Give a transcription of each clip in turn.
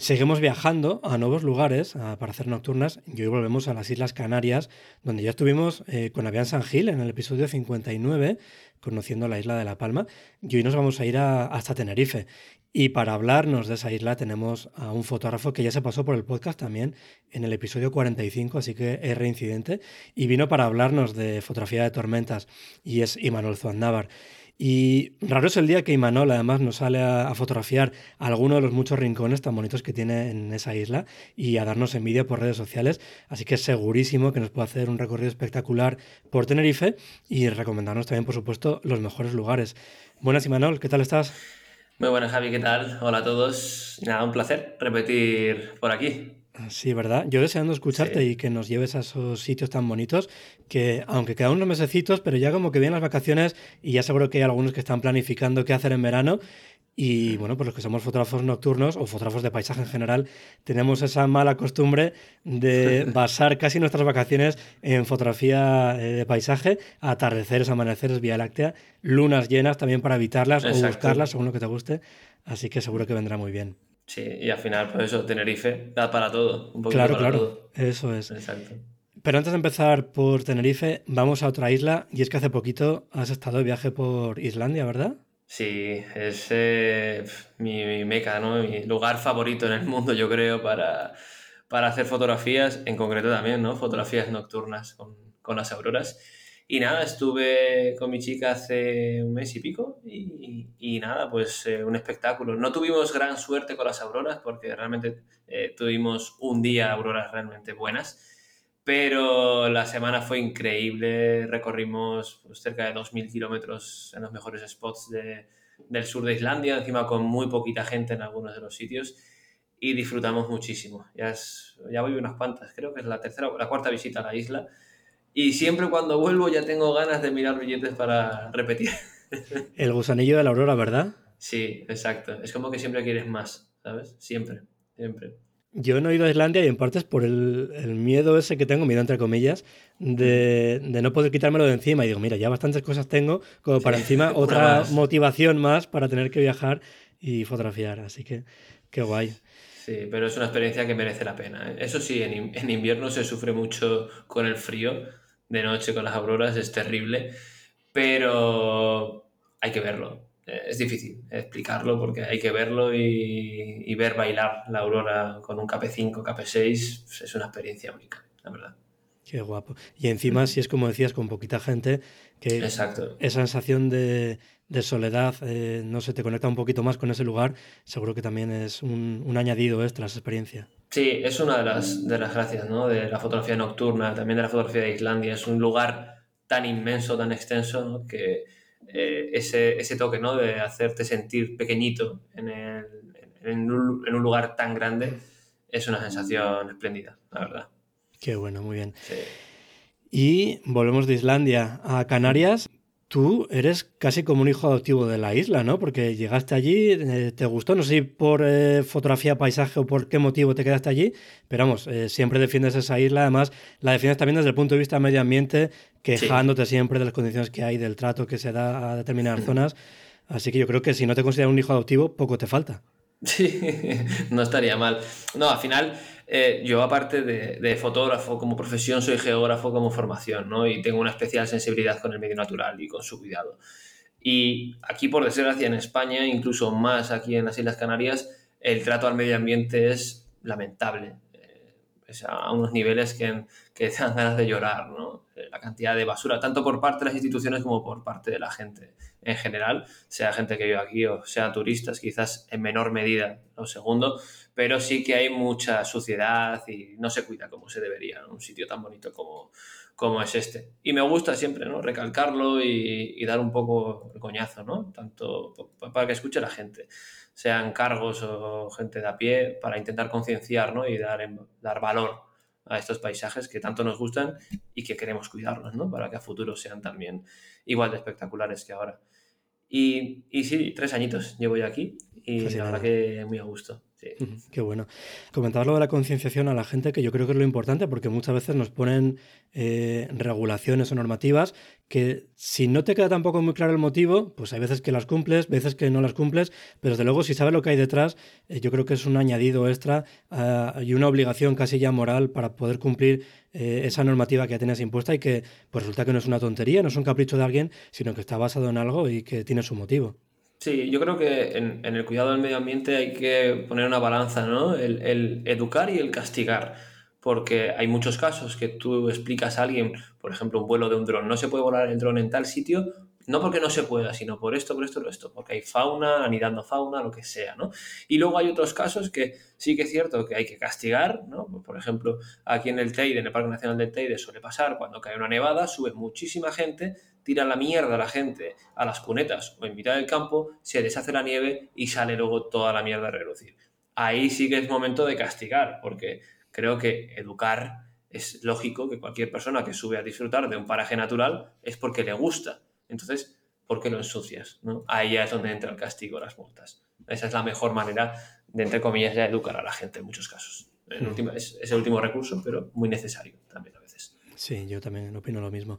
Seguimos viajando a nuevos lugares para hacer nocturnas y hoy volvemos a las Islas Canarias, donde ya estuvimos eh, con Avian San Gil en el episodio 59, conociendo la isla de La Palma, y hoy nos vamos a ir hasta Tenerife. Y para hablarnos de esa isla tenemos a un fotógrafo que ya se pasó por el podcast también en el episodio 45, así que es reincidente, y vino para hablarnos de fotografía de tormentas, y es Imanol Zuandávar. Y raro es el día que Imanol además nos sale a, fotografiar alguno de los muchos rincones tan bonitos que tiene en esa isla y a darnos envidia por redes sociales. Así que es segurísimo que nos puede hacer un recorrido espectacular por Tenerife y recomendarnos también, por supuesto, los mejores lugares. Buenas, Imanol, ¿qué tal estás? Muy buenas, Javi, ¿qué tal? Hola a todos. Nada, un placer repetir por aquí. Sí, ¿verdad? Yo deseando escucharte y que nos lleves a esos sitios tan bonitos que, aunque quedan unos mesecitos, pero ya como que vienen las vacaciones y ya seguro que hay algunos que están planificando qué hacer en verano. Y bueno, pues los que somos fotógrafos nocturnos o fotógrafos de paisaje en general, tenemos esa mala costumbre de basar casi nuestras vacaciones en fotografía eh, de paisaje, atardeceres, amaneceres, Vía Láctea, lunas llenas también para evitarlas o buscarlas según lo que te guste. Así que seguro que vendrá muy bien. Sí, y al final, pues eso, Tenerife da para todo. Un claro, claro, eso es. Exacto. Pero antes de empezar por Tenerife, vamos a otra isla, y es que hace poquito has estado de viaje por Islandia, ¿verdad? Sí, es eh, mi, meca, ¿no? Mi lugar favorito en el mundo, yo creo, para, para hacer fotografías, en concreto también, ¿no? Fotografías nocturnas con, con las auroras. Y nada, estuve con mi chica hace un mes y pico y, nada, pues eh, un espectáculo. No tuvimos gran suerte con las auroras porque realmente eh, tuvimos un día auroras realmente buenas, pero la semana fue increíble. Recorrimos pues, cerca de 2.000 kilómetros en los mejores spots del sur de Islandia, encima con muy poquita gente en algunos de los sitios y disfrutamos muchísimo. Ya, ya voy unas cuantas, creo que es la tercera o la cuarta visita a la isla y siempre cuando vuelvo ya tengo ganas de mirar billetes para repetir. El gusanillo de la aurora, ¿verdad? Sí, exacto. Es como que siempre quieres más, ¿sabes? Siempre, siempre. Yo no he ido a Islandia y en parte es por el, miedo ese que tengo, miedo entre comillas, de, no poder quitármelo de encima. Y digo, mira, ya bastantes cosas tengo, como para encima otra motivación más para tener que viajar y fotografiar. Así que, qué guay. Sí, pero es una experiencia que merece la pena. ¿eh? Eso sí, en, en invierno se sufre mucho con el frío, de noche con las auroras, es terrible, pero hay que verlo. Eh, es difícil explicarlo porque hay que verlo y, ver bailar la aurora con un KP5, KP6 es una experiencia única, la verdad. Qué guapo. Y encima, si es como decías, con poquita gente, que Exacto. esa sensación de, soledad, eh, no sé, te conecta un poquito más con ese lugar, seguro que también es un, un añadido extra a esa experiencia. Sí, es una de las, de las gracias ¿no? de la fotografía nocturna, también de la fotografía de Islandia. Es un lugar tan inmenso, tan extenso, que eh, ese, ese, toque ¿no? de hacerte sentir pequeñito en, el, en, un, en, un, lugar tan grande es una sensación espléndida, la verdad. Qué bueno, muy bien. Y volvemos de Islandia a Canarias. Tú eres casi como un hijo adoptivo de la isla, ¿no? Porque llegaste allí, eh, te gustó, no sé si por eh, fotografía, paisaje o por qué motivo te quedaste allí, pero vamos, eh, siempre defiendes esa isla, además la defiendes también desde el punto de vista medio ambiente, quejándote siempre de las condiciones que hay, del trato que se da a determinadas zonas. Así que yo creo que si no te consideras un hijo adoptivo, poco te falta. Sí, no estaría mal. No, al final eh, yo aparte de, fotógrafo como profesión, soy geógrafo como formación, ¿no? Y tengo una especial sensibilidad con el medio natural y con su cuidado. Y aquí, por desgracia, en España, incluso más aquí en las Islas Canarias, el trato al medio ambiente es lamentable. Eh, a unos niveles que, que dan ganas de llorar, ¿no? La cantidad de basura, tanto por parte de las instituciones como por parte de la gente en general, sea gente que vive aquí o sea turistas, quizás en menor medida, lo segundo, pero sí que hay mucha suciedad y no se cuida como se debería, un sitio tan bonito como, como es este. Y me gusta siempre, ¿no? Recalcarlo y, dar un poco el coñazo, ¿no? Tanto para que escuche la gente, sean cargos o gente de a pie, para intentar concienciar, ¿no? Y dar, dar valor a estos paisajes que tanto nos gustan y que queremos cuidarlos, ¿no? Para que a futuro sean también igual de espectaculares que ahora. Y, y sí, tres añitos llevo ya aquí y la verdad que muy a gusto. Qué bueno. Comentabas lo de la concienciación a la gente, que yo creo que es lo importante, porque muchas veces nos ponen eh, regulaciones o normativas que si no te queda tampoco muy claro el motivo, pues hay veces que las cumples, veces que no las cumples, pero desde luego si sabes lo que hay detrás, eh, yo creo que es un añadido extra ah, y una obligación casi ya moral para poder cumplir eh, esa normativa que ya tienes impuesta y que pues resulta que no es una tontería, no es un capricho de alguien, sino que está basado en algo y que tiene su motivo. Sí, yo creo que en, el cuidado del medio ambiente hay que poner una balanza, ¿no? El, educar y el castigar. Porque hay muchos casos que tú explicas a alguien, por ejemplo, un vuelo de un dron, no se puede volar el dron en tal sitio, no porque no se pueda, sino por esto, por esto, por esto, porque hay fauna, anidando fauna, lo que sea, ¿no? Y luego hay otros casos que sí que es cierto que hay que castigar, ¿no? Por ejemplo, aquí en el Teide, en el Parque Nacional del Teide, suele pasar cuando cae una nevada, sube muchísima gente tira la mierda a la gente a las cunetas o en mitad del campo, se deshace la nieve y sale luego toda la mierda a relucir. Ahí sí que es momento de castigar, porque creo que educar es lógico que cualquier persona que sube a disfrutar de un paraje natural es porque le gusta. Entonces, ¿por qué lo ensucias? ¿no? Ahí es donde entra el castigo, las multas. Esa es la mejor manera de, entre comillas, ya educar a la gente en muchos casos. En última, es, es el último recurso, pero muy necesario también a veces. Sí, yo también opino lo mismo.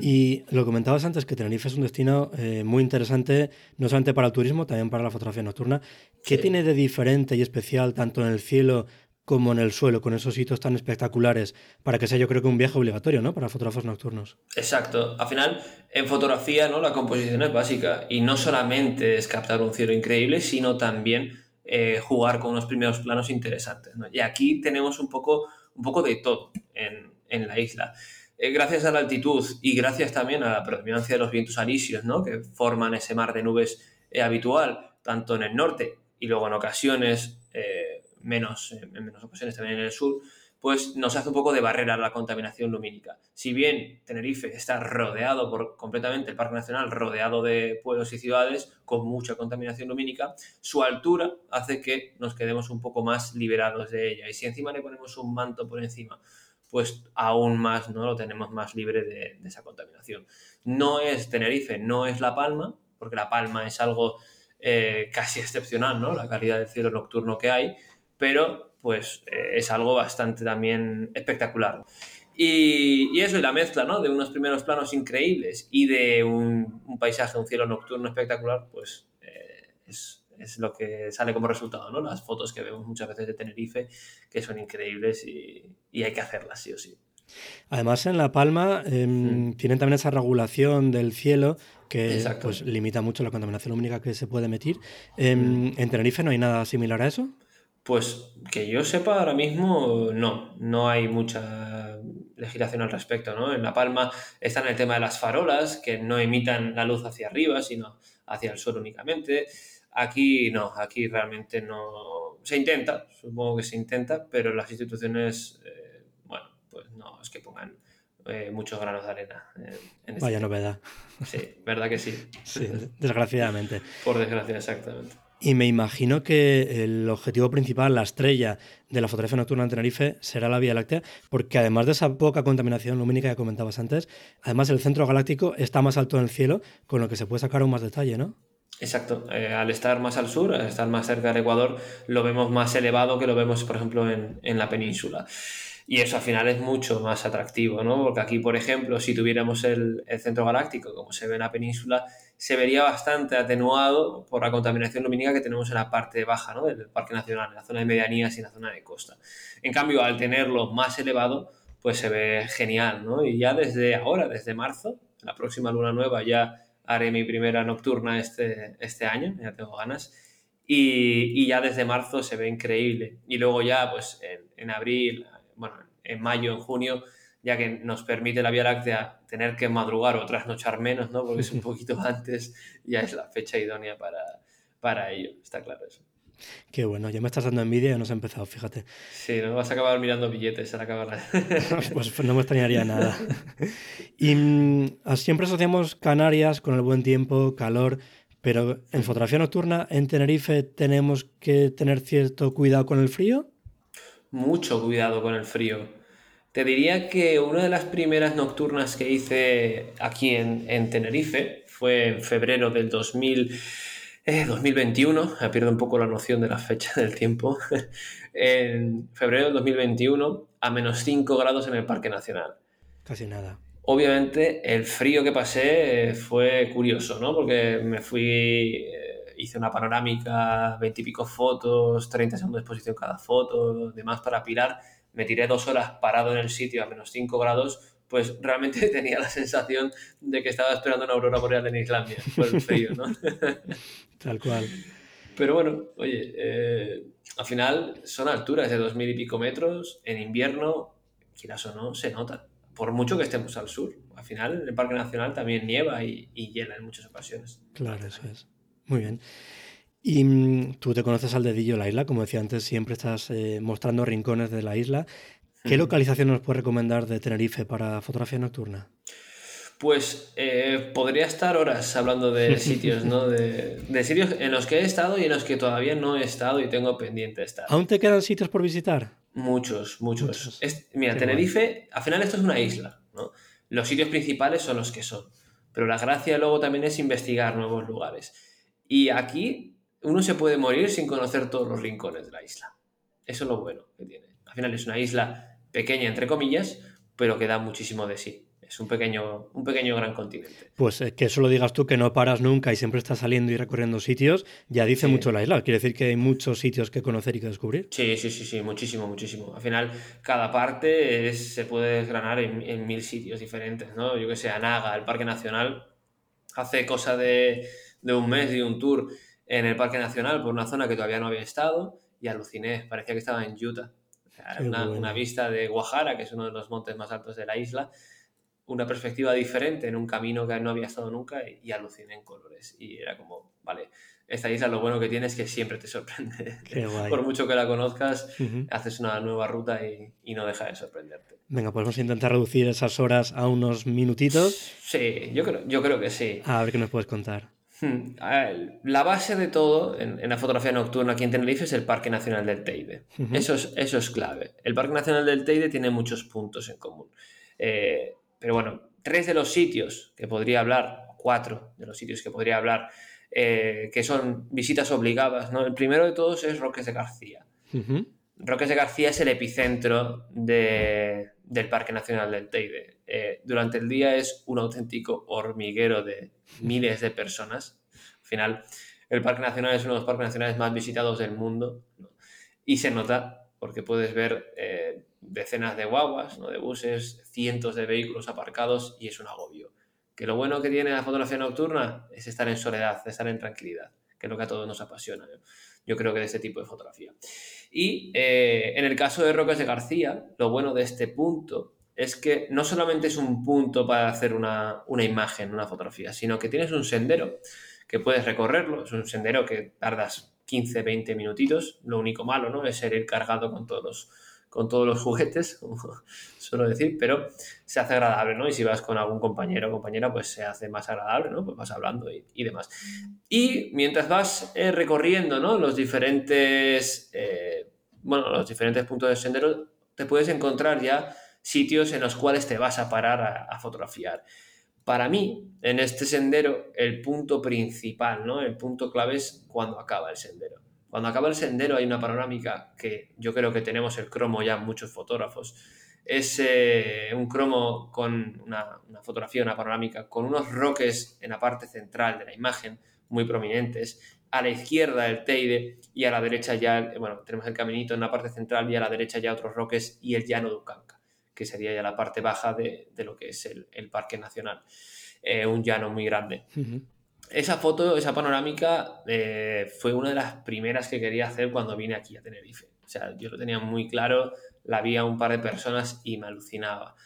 Y lo comentabas antes que Tenerife es un destino eh, muy interesante, no solamente para el turismo, también para la fotografía nocturna. ¿Qué tiene de diferente y especial tanto en el cielo como en el suelo, con esos hitos tan espectaculares, para que sea yo creo que un viaje obligatorio, ¿no? Para fotógrafos nocturnos. Exacto. Al final, en fotografía, ¿no? La composición es básica y no solamente es captar un cielo increíble, sino también eh, jugar con unos primeros planos interesantes. Y aquí tenemos un poco, un poco de todo en, en la isla. Eh, gracias a la altitud y gracias también a la predominancia de los vientos alisios, ¿no? que forman ese mar de nubes eh, habitual, tanto en el norte y luego en ocasiones, menos, en menos ocasiones también en el sur, pues nos hace un poco de barrera la contaminación lumínica. Si bien Tenerife está rodeado por completamente el Parque Nacional, rodeado de pueblos y ciudades con mucha contaminación lumínica, su altura hace que nos quedemos un poco más liberados de ella. Y si encima le ponemos un manto por encima pues aún más no lo tenemos más libre de, esa contaminación. No es Tenerife, no es La Palma, porque La Palma es algo eh, casi excepcional, ¿no? La calidad del cielo nocturno que hay, pero pues eh, es algo bastante también espectacular. Y, eso, y la mezcla, ¿no? De unos primeros planos increíbles y de un, paisaje, un cielo nocturno espectacular, pues eh, es, es lo que sale como resultado, ¿no? Las fotos que vemos muchas veces de Tenerife, que son increíbles y, hay que hacerlas sí o sí. Además, en La Palma em, tienen también esa regulación del cielo que pues, limita mucho la contaminación lumínica que se puede emitir. Em, ¿En Tenerife no hay nada similar a eso? Pues que yo sepa ahora mismo no, no hay mucha legislación al respecto, ¿no? En La Palma está en el tema de las farolas, que no emitan la luz hacia arriba, sino hacia el suelo únicamente. Aquí no, aquí realmente no. Se intenta, supongo que se intenta, pero las instituciones, eh, bueno, pues no es que pongan eh, muchos granos de arena. En, este Vaya novedad. Sí, verdad que sí. Sí, desgraciadamente. Por desgracia, exactamente. Y me imagino que el objetivo principal, la estrella de la fotografía nocturna en Tenerife será la Vía Láctea, porque además de esa poca contaminación lumínica que comentabas antes, además el centro galáctico está más alto en el cielo, con lo que se puede sacar aún más detalle, ¿no? Exacto. Eh, al estar más al sur, al estar más cerca del Ecuador, lo vemos más elevado que lo vemos, por ejemplo, en, en, la península. Y eso al final es mucho más atractivo, ¿no? Porque aquí, por ejemplo, si tuviéramos el, el, centro galáctico, como se ve en la península, se vería bastante atenuado por la contaminación lumínica que tenemos en la parte baja ¿no? del Parque Nacional, en la zona de medianías y en la zona de costa. En cambio, al tenerlo más elevado, pues se ve genial, ¿no? Y ya desde ahora, desde marzo, la próxima luna nueva ya haré mi primera nocturna este, este año, ya tengo ganas. Y, ya desde marzo se ve increíble. Y luego ya, pues en, abril, bueno, en mayo, en junio, ya que nos permite la Vía Láctea tener que madrugar o trasnochar menos, ¿no? Porque es un poquito antes, ya es la fecha idónea para, para ello, está claro eso. Qué bueno, ya me estás dando envidia y no se ha empezado, fíjate. Sí, no vas a acabar mirando billetes al acabar. pues no me extrañaría nada. Y mm, siempre asociamos Canarias con el buen tiempo, calor, pero en fotografía nocturna en Tenerife tenemos que tener cierto cuidado con el frío. Mucho cuidado con el frío. Te diría que una de las primeras nocturnas que hice aquí en, en Tenerife fue en febrero del 2000. 2021, eh, pierdo un poco la noción de la fecha del tiempo, en febrero del 2021 a menos 5 grados en el Parque Nacional. Casi nada. Obviamente el frío que pasé eh, fue curioso, ¿no? Porque me fui, eh, hice una panorámica, 20 y pico fotos, 30 segundos de exposición cada foto, demás para pilar. Me tiré dos horas parado en el sitio a menos 5 grados pues realmente tenía la sensación de que estaba esperando una aurora boreal en Islandia, por el frío, ¿no? Tal cual. Pero bueno, oye, eh, al final son alturas de dos mil y pico metros, en invierno, quieras o no, se nota, por mucho que estemos al sur. Al final, en el Parque Nacional también nieva y, hiela en muchas ocasiones. Claro, eso es. Muy bien. Y mm, tú te conoces al dedillo la isla, como decía antes, siempre estás eh, mostrando rincones de la isla. ¿Qué localización nos puede recomendar de Tenerife para fotografía nocturna? Pues eh, podría estar horas hablando de sitios, ¿no? De, sitios en los que he estado y en los que todavía no he estado y tengo pendiente estar. ¿Aún te quedan sitios por visitar? Muchos, muchos. mira, Tenerife, al final esto es una isla, ¿no? Los sitios principales son los que son. Pero la gracia luego también es investigar nuevos lugares. Y aquí uno se puede morir sin conocer todos los rincones de la isla. Eso es lo bueno que tiene. Al final es una isla pequeña entre comillas, pero que da muchísimo de sí. Es un pequeño, un pequeño gran continente. Pues eh, que eso lo digas tú, que no paras nunca y siempre estás saliendo y recorriendo sitios, ya dice mucho la isla. Quiere decir que hay muchos sitios que conocer y que descubrir. Sí, sí, sí, sí, muchísimo, muchísimo. Al final, cada parte se puede desgranar en, mil sitios diferentes, ¿no? Yo que sé, Anaga, el Parque Nacional, hace cosa de, de un mes de un tour en el Parque Nacional por una zona que todavía no había estado y aluciné, parecía que estaba en Utah una, vista de Guajara, que es uno de los montes más altos de la isla, una perspectiva diferente en un camino que no había estado nunca y, aluciné en colores. Y era como, vale, esta isla lo bueno que tiene es que siempre te sorprende. Por mucho que la conozcas, haces una nueva ruta y, no deja de sorprenderte. Venga, podemos intentar reducir esas horas a unos minutitos. Sí, yo creo, yo creo que sí. A ver qué nos puedes contar. Hmm. La base de todo en, la fotografía nocturna aquí en Tenerife es el Parque Nacional del Teide. eso, es, eso es clave. El Parque Nacional del Teide tiene muchos puntos en común. Eh, pero bueno, tres de los sitios que podría hablar, cuatro de los sitios que podría hablar, eh, que son visitas obligadas. ¿no? El primero de todos es Roques de García. Roques de García es el epicentro del Parque Nacional del Teide. Eh, durante el día es un auténtico hormiguero de miles de personas. Al final, el Parque Nacional es uno de los parques nacionales más visitados del mundo y se nota porque puedes ver eh, decenas de guaguas, ¿no? de buses, cientos de vehículos aparcados y es un agobio. Que lo bueno que tiene la fotografía nocturna es estar en soledad, estar en tranquilidad, que es lo que a todos nos apasiona. Yo creo que de este tipo de fotografía. Y eh, en el caso de Roques de García, lo bueno de este punto es que no solamente es un punto para hacer una, imagen, una fotografía, sino que tienes un sendero que puedes recorrerlo. Es un sendero que tardas 15, 20 minutitos. Lo único malo, ¿no? Es ser ir cargado con todos los, con todos los juguetes, como suelo decir, pero se hace agradable, ¿no? Y si vas con algún compañero o compañera, pues se hace más agradable, ¿no? Pues vas hablando y, demás. Y mientras vas eh, recorriendo, ¿no? Los diferentes, eh, bueno, los diferentes puntos del sendero, te puedes encontrar ya sitios en los cuales te vas a parar a, fotografiar. Para mí, en este sendero, el punto principal, ¿no? El punto clave es cuando acaba el sendero. Cuando acaba el sendero hay una panorámica que yo creo que tenemos el cromo ya muchos fotógrafos. Es eh, un cromo con una, una, fotografía, una panorámica, con unos roques en la parte central de la imagen muy prominentes. A la izquierda el Teide y a la derecha ya, bueno, tenemos el caminito en la parte central y a la derecha ya otros roques y el llano de Ucanca que sería ya la parte baja de, lo que es el, Parque Nacional. eh, un llano muy grande. Esa foto, esa panorámica, eh, fue una de las primeras que quería hacer cuando vine aquí a Tenerife. O sea, yo lo tenía muy claro, la vi a un par de personas y me alucinaba.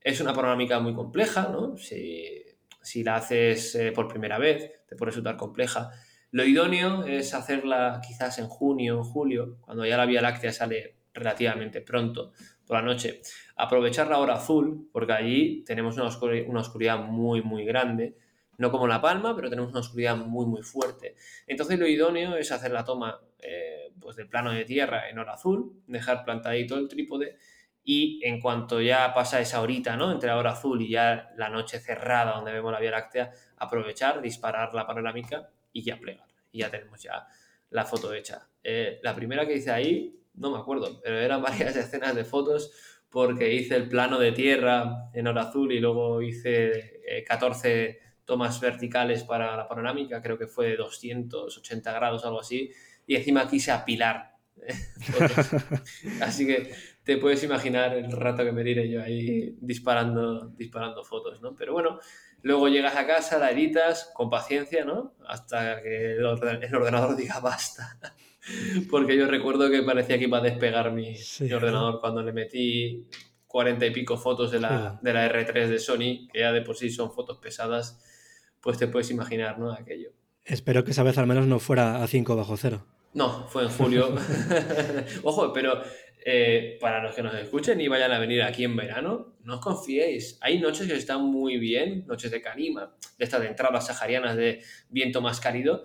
Es una panorámica muy compleja, ¿no? Si, si la haces eh, por primera vez, te puede resultar compleja. Lo idóneo es hacerla quizás en junio o julio, cuando ya la Vía Láctea sale relativamente pronto por la noche. Aprovechar la hora azul, porque allí tenemos una, oscuridad muy, muy grande. No como La Palma, pero tenemos una oscuridad muy, muy fuerte. Entonces lo idóneo es hacer la toma eh, pues del plano de tierra en hora azul, dejar plantadito el trípode y en cuanto ya pasa esa horita, ¿no? Entre la hora azul y ya la noche cerrada donde vemos la Vía Láctea, aprovechar, disparar la panorámica y ya plegar. Y ya tenemos ya la foto hecha. Eh, la primera que hice ahí, no me acuerdo, pero eran varias escenas de fotos porque hice el plano de tierra en hora azul y luego hice 14 eh, tomas verticales para la panorámica, creo que fue de 280 grados, algo así, y encima quise apilar. Así que te puedes imaginar el rato que me diré yo ahí disparando, disparando fotos, ¿no? Pero bueno, luego llegas a casa, la editas con paciencia, ¿no? Hasta que el ordenador diga basta. Porque yo recuerdo que parecía que iba a despegar mi, ordenador cuando le metí cuarenta y pico fotos de la, de la R3 de Sony, que ya de por sí son fotos pesadas, pues te puedes imaginar, ¿no? Aquello. Espero que esa vez al menos no fuera a 5 bajo cero. No, fue en julio. Ojo, pero eh, para los que nos escuchen y vayan a venir aquí en verano, no os confiéis. Hay noches que están muy bien, noches de calima, de estas de entradas saharianas de viento más cálido,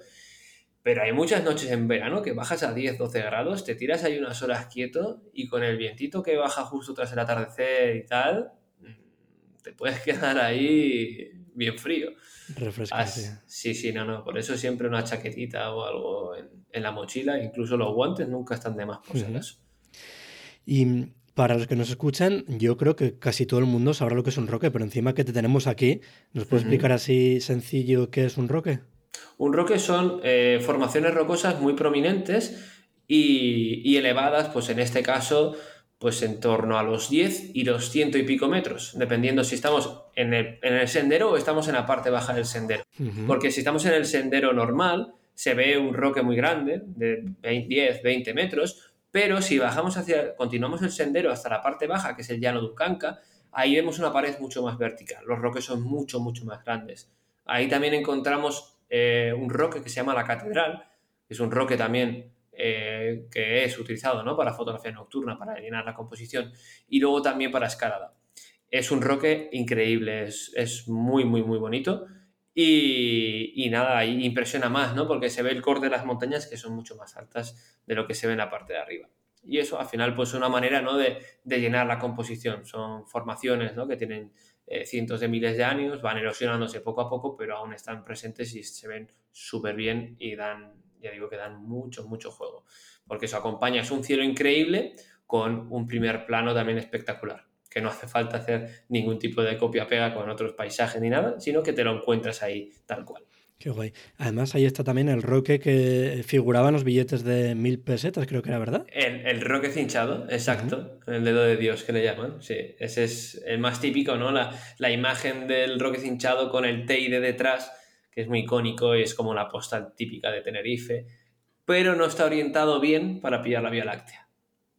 pero hay muchas noches en verano que bajas a 10, 12 grados, te tiras ahí unas horas quieto y con el vientito que baja justo tras el atardecer y tal, mm, te puedes quedar ahí bien frío. Refrescante. sí, sí, no, no. Por eso siempre una chaquetita o algo en, la mochila, incluso los guantes nunca están de más, por si acaso. Y para los que nos escuchan, yo creo que casi todo el mundo sabrá lo que es un roque, pero encima que te tenemos aquí, ¿nos puedes explicar así sencillo qué es un roque? Un roque son eh, formaciones rocosas muy prominentes y, elevadas, pues en este caso, pues en torno a los 10 y los ciento y pico metros, dependiendo si estamos en el, sendero o estamos en la parte baja del sendero. Porque si estamos en el sendero normal, se ve un roque muy grande, de 10, 20 metros, pero si bajamos hacia, continuamos el sendero hasta la parte baja, que es el llano de Ucanca, ahí vemos una pared mucho más vertical. Los roques son mucho, mucho más grandes. Ahí también encontramos eh, un roque que se llama la Catedral, que es un roque también eh, que es utilizado ¿no? para fotografía nocturna, para llenar la composición, y luego también para escalada. Es un roque increíble, es, es muy, muy, muy bonito. Y, y, nada, impresiona más, ¿no? Porque se ve el corte de las montañas que son mucho más altas de lo que se ve en la parte de arriba. Y eso al final pues es una manera, ¿no? De, de llenar la composición. Son formaciones, ¿no? Que tienen eh, cientos de miles de años, van erosionándose poco a poco, pero aún están presentes y se ven súper bien y dan, ya digo que dan mucho, mucho juego. Porque eso acompaña, es un cielo increíble con un primer plano también espectacular que no hace falta hacer ningún tipo de copia-pega con otros paisajes ni nada, sino que te lo encuentras ahí tal cual. Qué guay. Además, ahí está también el roque que figuraba en los billetes de mil pesetas, creo que era, ¿verdad? El, roque cinchado, exacto. El dedo de Dios que le llaman. Sí, ese es el más típico, ¿no? La, la imagen del roque cinchado con el Teide detrás, que es muy icónico y es como la postal típica de Tenerife. Pero no está orientado bien para pillar la Vía Láctea,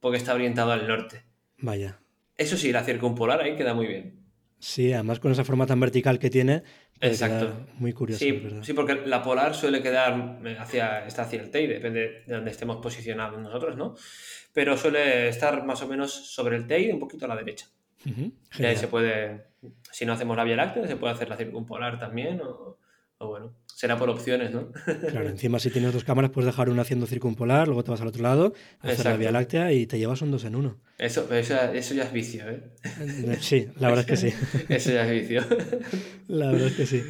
porque está orientado al norte. Vaya. Eso sí, la circumpolar ahí queda muy bien. Sí, además con esa forma tan vertical que tiene. Exacto. Muy curioso. Sí, sí, porque la polar suele quedar hacia, está hacia el TEI, depende de donde estemos posicionados nosotros, ¿no? Pero suele estar más o menos sobre el TEI, un poquito a la derecha. y ahí se puede, si no hacemos la Vía Láctea, se puede hacer la circumpolar también, o, o bueno, será por opciones, ¿no? Claro, encima si tienes dos cámaras puedes dejar una haciendo circumpolar, luego te vas al otro lado, hacer la Vía Láctea y te llevas un dos en uno. Eso, eso, ya es vicio, ¿eh? Sí, la verdad es que sí. eso ya es vicio. La verdad es que sí.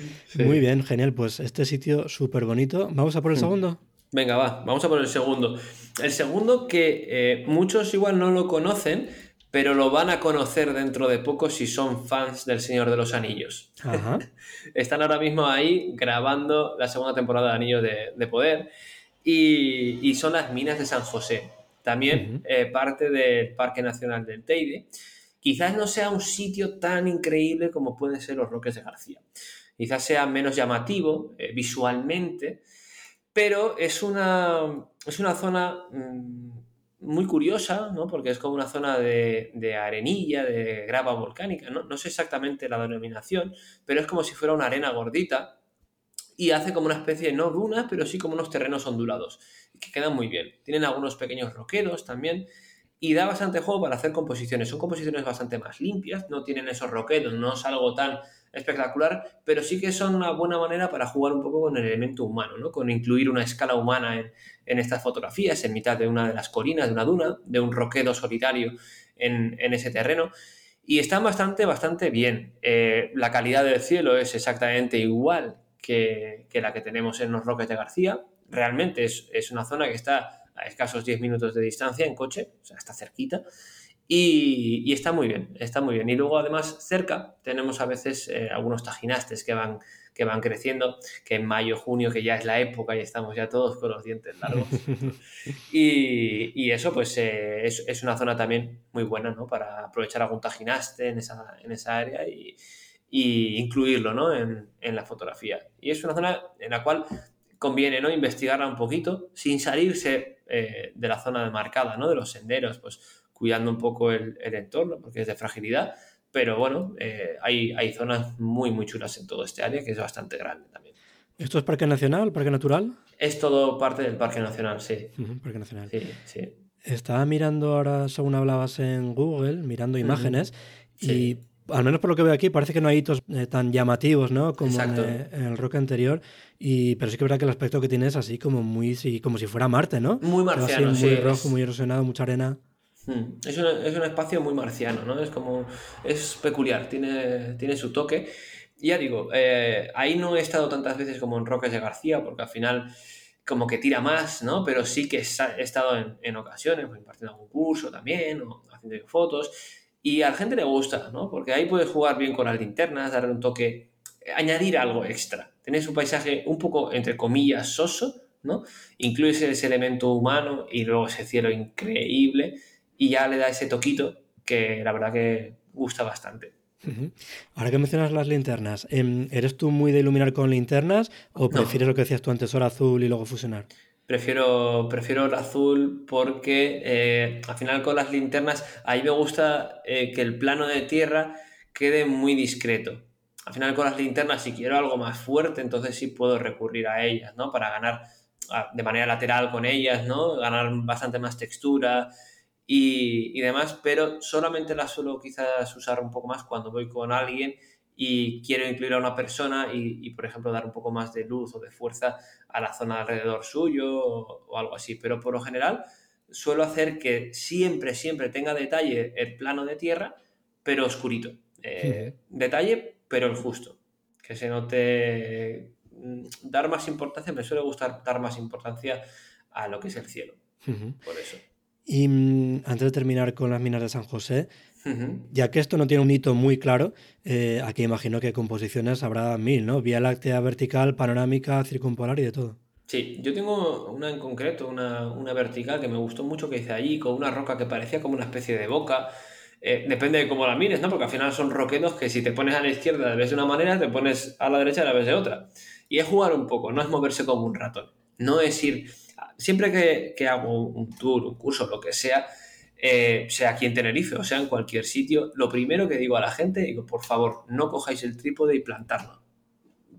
Muy bien, genial. Pues este sitio súper bonito. ¿Vamos a por el mm. segundo? Venga, va, vamos a por el segundo. El segundo que eh, muchos igual no lo conocen, pero lo van a conocer dentro de poco si son fans del Señor de los Anillos. Están ahora mismo ahí grabando la segunda temporada de Anillos de, Poder y, son las minas de San José, también eh, parte del Parque Nacional del Teide. Quizás no sea un sitio tan increíble como pueden ser los Roques de García. quizás sea menos llamativo eh, visualmente, pero es una, es una zona mm, muy curiosa, ¿no? porque es como una zona de, arenilla, de grava volcánica, ¿no? no sé exactamente la denominación, pero es como si fuera una arena gordita y hace como una especie, no dunas, pero sí como unos terrenos ondulados, que quedan muy bien. Tienen algunos pequeños roqueros también y da bastante juego para hacer composiciones. Son composiciones bastante más limpias, no tienen esos roqueros, no es algo tan espectacular, pero sí que son una buena manera para jugar un poco con el elemento humano, ¿no? con incluir una escala humana en, estas fotografías, en mitad de una de las colinas, de una duna, de un roquedo solitario en, ese terreno. Y están bastante, bastante bien. Eh, la calidad del cielo es exactamente igual que, la que tenemos en los Roques de García. Realmente es, es una zona que está a escasos 10 minutos de distancia en coche, o sea, está cerquita. Y, está muy bien, está muy bien. Y luego además cerca tenemos a veces eh, algunos tajinastes que van, que van creciendo, que en mayo, junio, que ya es la época y estamos ya todos con los dientes largos. y, eso pues eh, es, una zona también muy buena ¿no? para aprovechar algún tajinaste en esa, en esa área y, incluirlo ¿no? en, en la fotografía. Y es una zona en la cual conviene ¿no? investigarla un poquito sin salirse eh, de la zona demarcada, ¿no? de los senderos, pues cuidando un poco el, entorno, porque es de fragilidad, pero bueno, eh, hay, hay zonas muy, muy chulas en todo este área, que es bastante grande también. ¿Esto es parque nacional, parque natural? Es todo parte del parque nacional, sí. parque nacional. Sí, sí. Estaba mirando ahora, según hablabas en Google, mirando imágenes, y al menos por lo que veo aquí, parece que no hay hitos eh, tan llamativos, ¿no? Como en, el rock anterior. Y, pero sí que es verdad que el aspecto que tiene es así como muy, como si fuera Marte, ¿no? Muy marciano, Muy rojo, muy erosionado, mucha arena. Hmm. Es, un espacio muy marciano, ¿no? Es como. Es peculiar, tiene, tiene su toque. Y ya digo, eh, ahí no he estado tantas veces como en Roques de García, porque al final como que tira más, ¿no? Pero sí que he estado en, en ocasiones, pues, impartiendo algún curso también, o haciendo fotos, y a la gente le gusta, ¿no? Porque ahí puedes jugar bien con las linternas, darle un toque, añadir algo extra. Tenés un paisaje un poco, entre comillas, soso, ¿no? Incluyes ese elemento humano y luego ese cielo increíble y ya le da ese toquito que la verdad que gusta bastante. Ahora que mencionas las linternas, em, ¿eres tú muy de iluminar con linternas o prefieres lo que decías tú antes, hora azul y luego fusionar? Prefiero, prefiero el azul porque eh, al final con las linternas, ahí me gusta eh, que el plano de tierra quede muy discreto. Al final con las linternas, si quiero algo más fuerte, entonces sí puedo recurrir a ellas, ¿no? Para ganar de manera lateral con ellas, ¿no? Ganar bastante más textura y, y demás, pero solamente las suelo quizás usar un poco más cuando voy con alguien y quiero incluir a una persona y, por ejemplo, dar un poco más de luz o de fuerza a la zona alrededor suyo o, algo así. Pero por lo general suelo hacer que siempre, siempre tenga detalle el plano de tierra, pero oscurito. Eh, detalle, pero el justo. Que se note... Mm, dar más importancia, me suele gustar dar más importancia a lo que es el cielo. Por eso. Y mm, antes de terminar con las minas de San José, ya que esto no tiene un hito muy claro, eh, aquí imagino que composiciones habrá mil, ¿no? Vía láctea vertical, panorámica, circumpolar y de todo. Sí, yo tengo una en concreto, una, vertical que me gustó mucho que hice allí, con una roca que parecía como una especie de boca. Eh, depende de cómo la mires, ¿no? Porque al final son roquedos que si te pones a la izquierda la ves de una manera, te pones a la derecha la ves de otra. Y es jugar un poco, no es moverse como un ratón. No es ir... Siempre que, hago un tour, un curso, lo que sea, eh, sea aquí en Tenerife o sea en cualquier sitio, lo primero que digo a la gente, digo, por favor, no cojáis el trípode y plantarlo.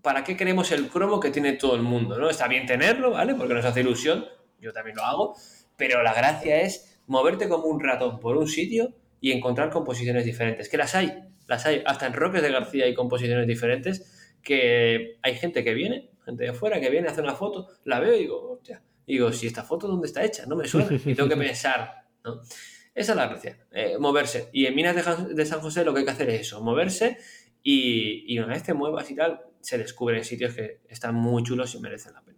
¿Para qué queremos el cromo que tiene todo el mundo? ¿no? Está bien tenerlo, ¿vale? Porque nos hace ilusión, yo también lo hago, pero la gracia es moverte como un ratón por un sitio y encontrar composiciones diferentes. Que las hay, las hay, hasta en Roques de García hay composiciones diferentes, que hay gente que viene, gente de afuera que viene a hacer una foto, la veo y digo, hostia, digo, si esta foto dónde está hecha, no me suena, y tengo que pensar, esa es la gracia, eh, moverse. Y en Minas de, San José lo que hay que hacer es eso, moverse y, una vez te muevas y tal, se descubren sitios que están muy chulos y merecen la pena.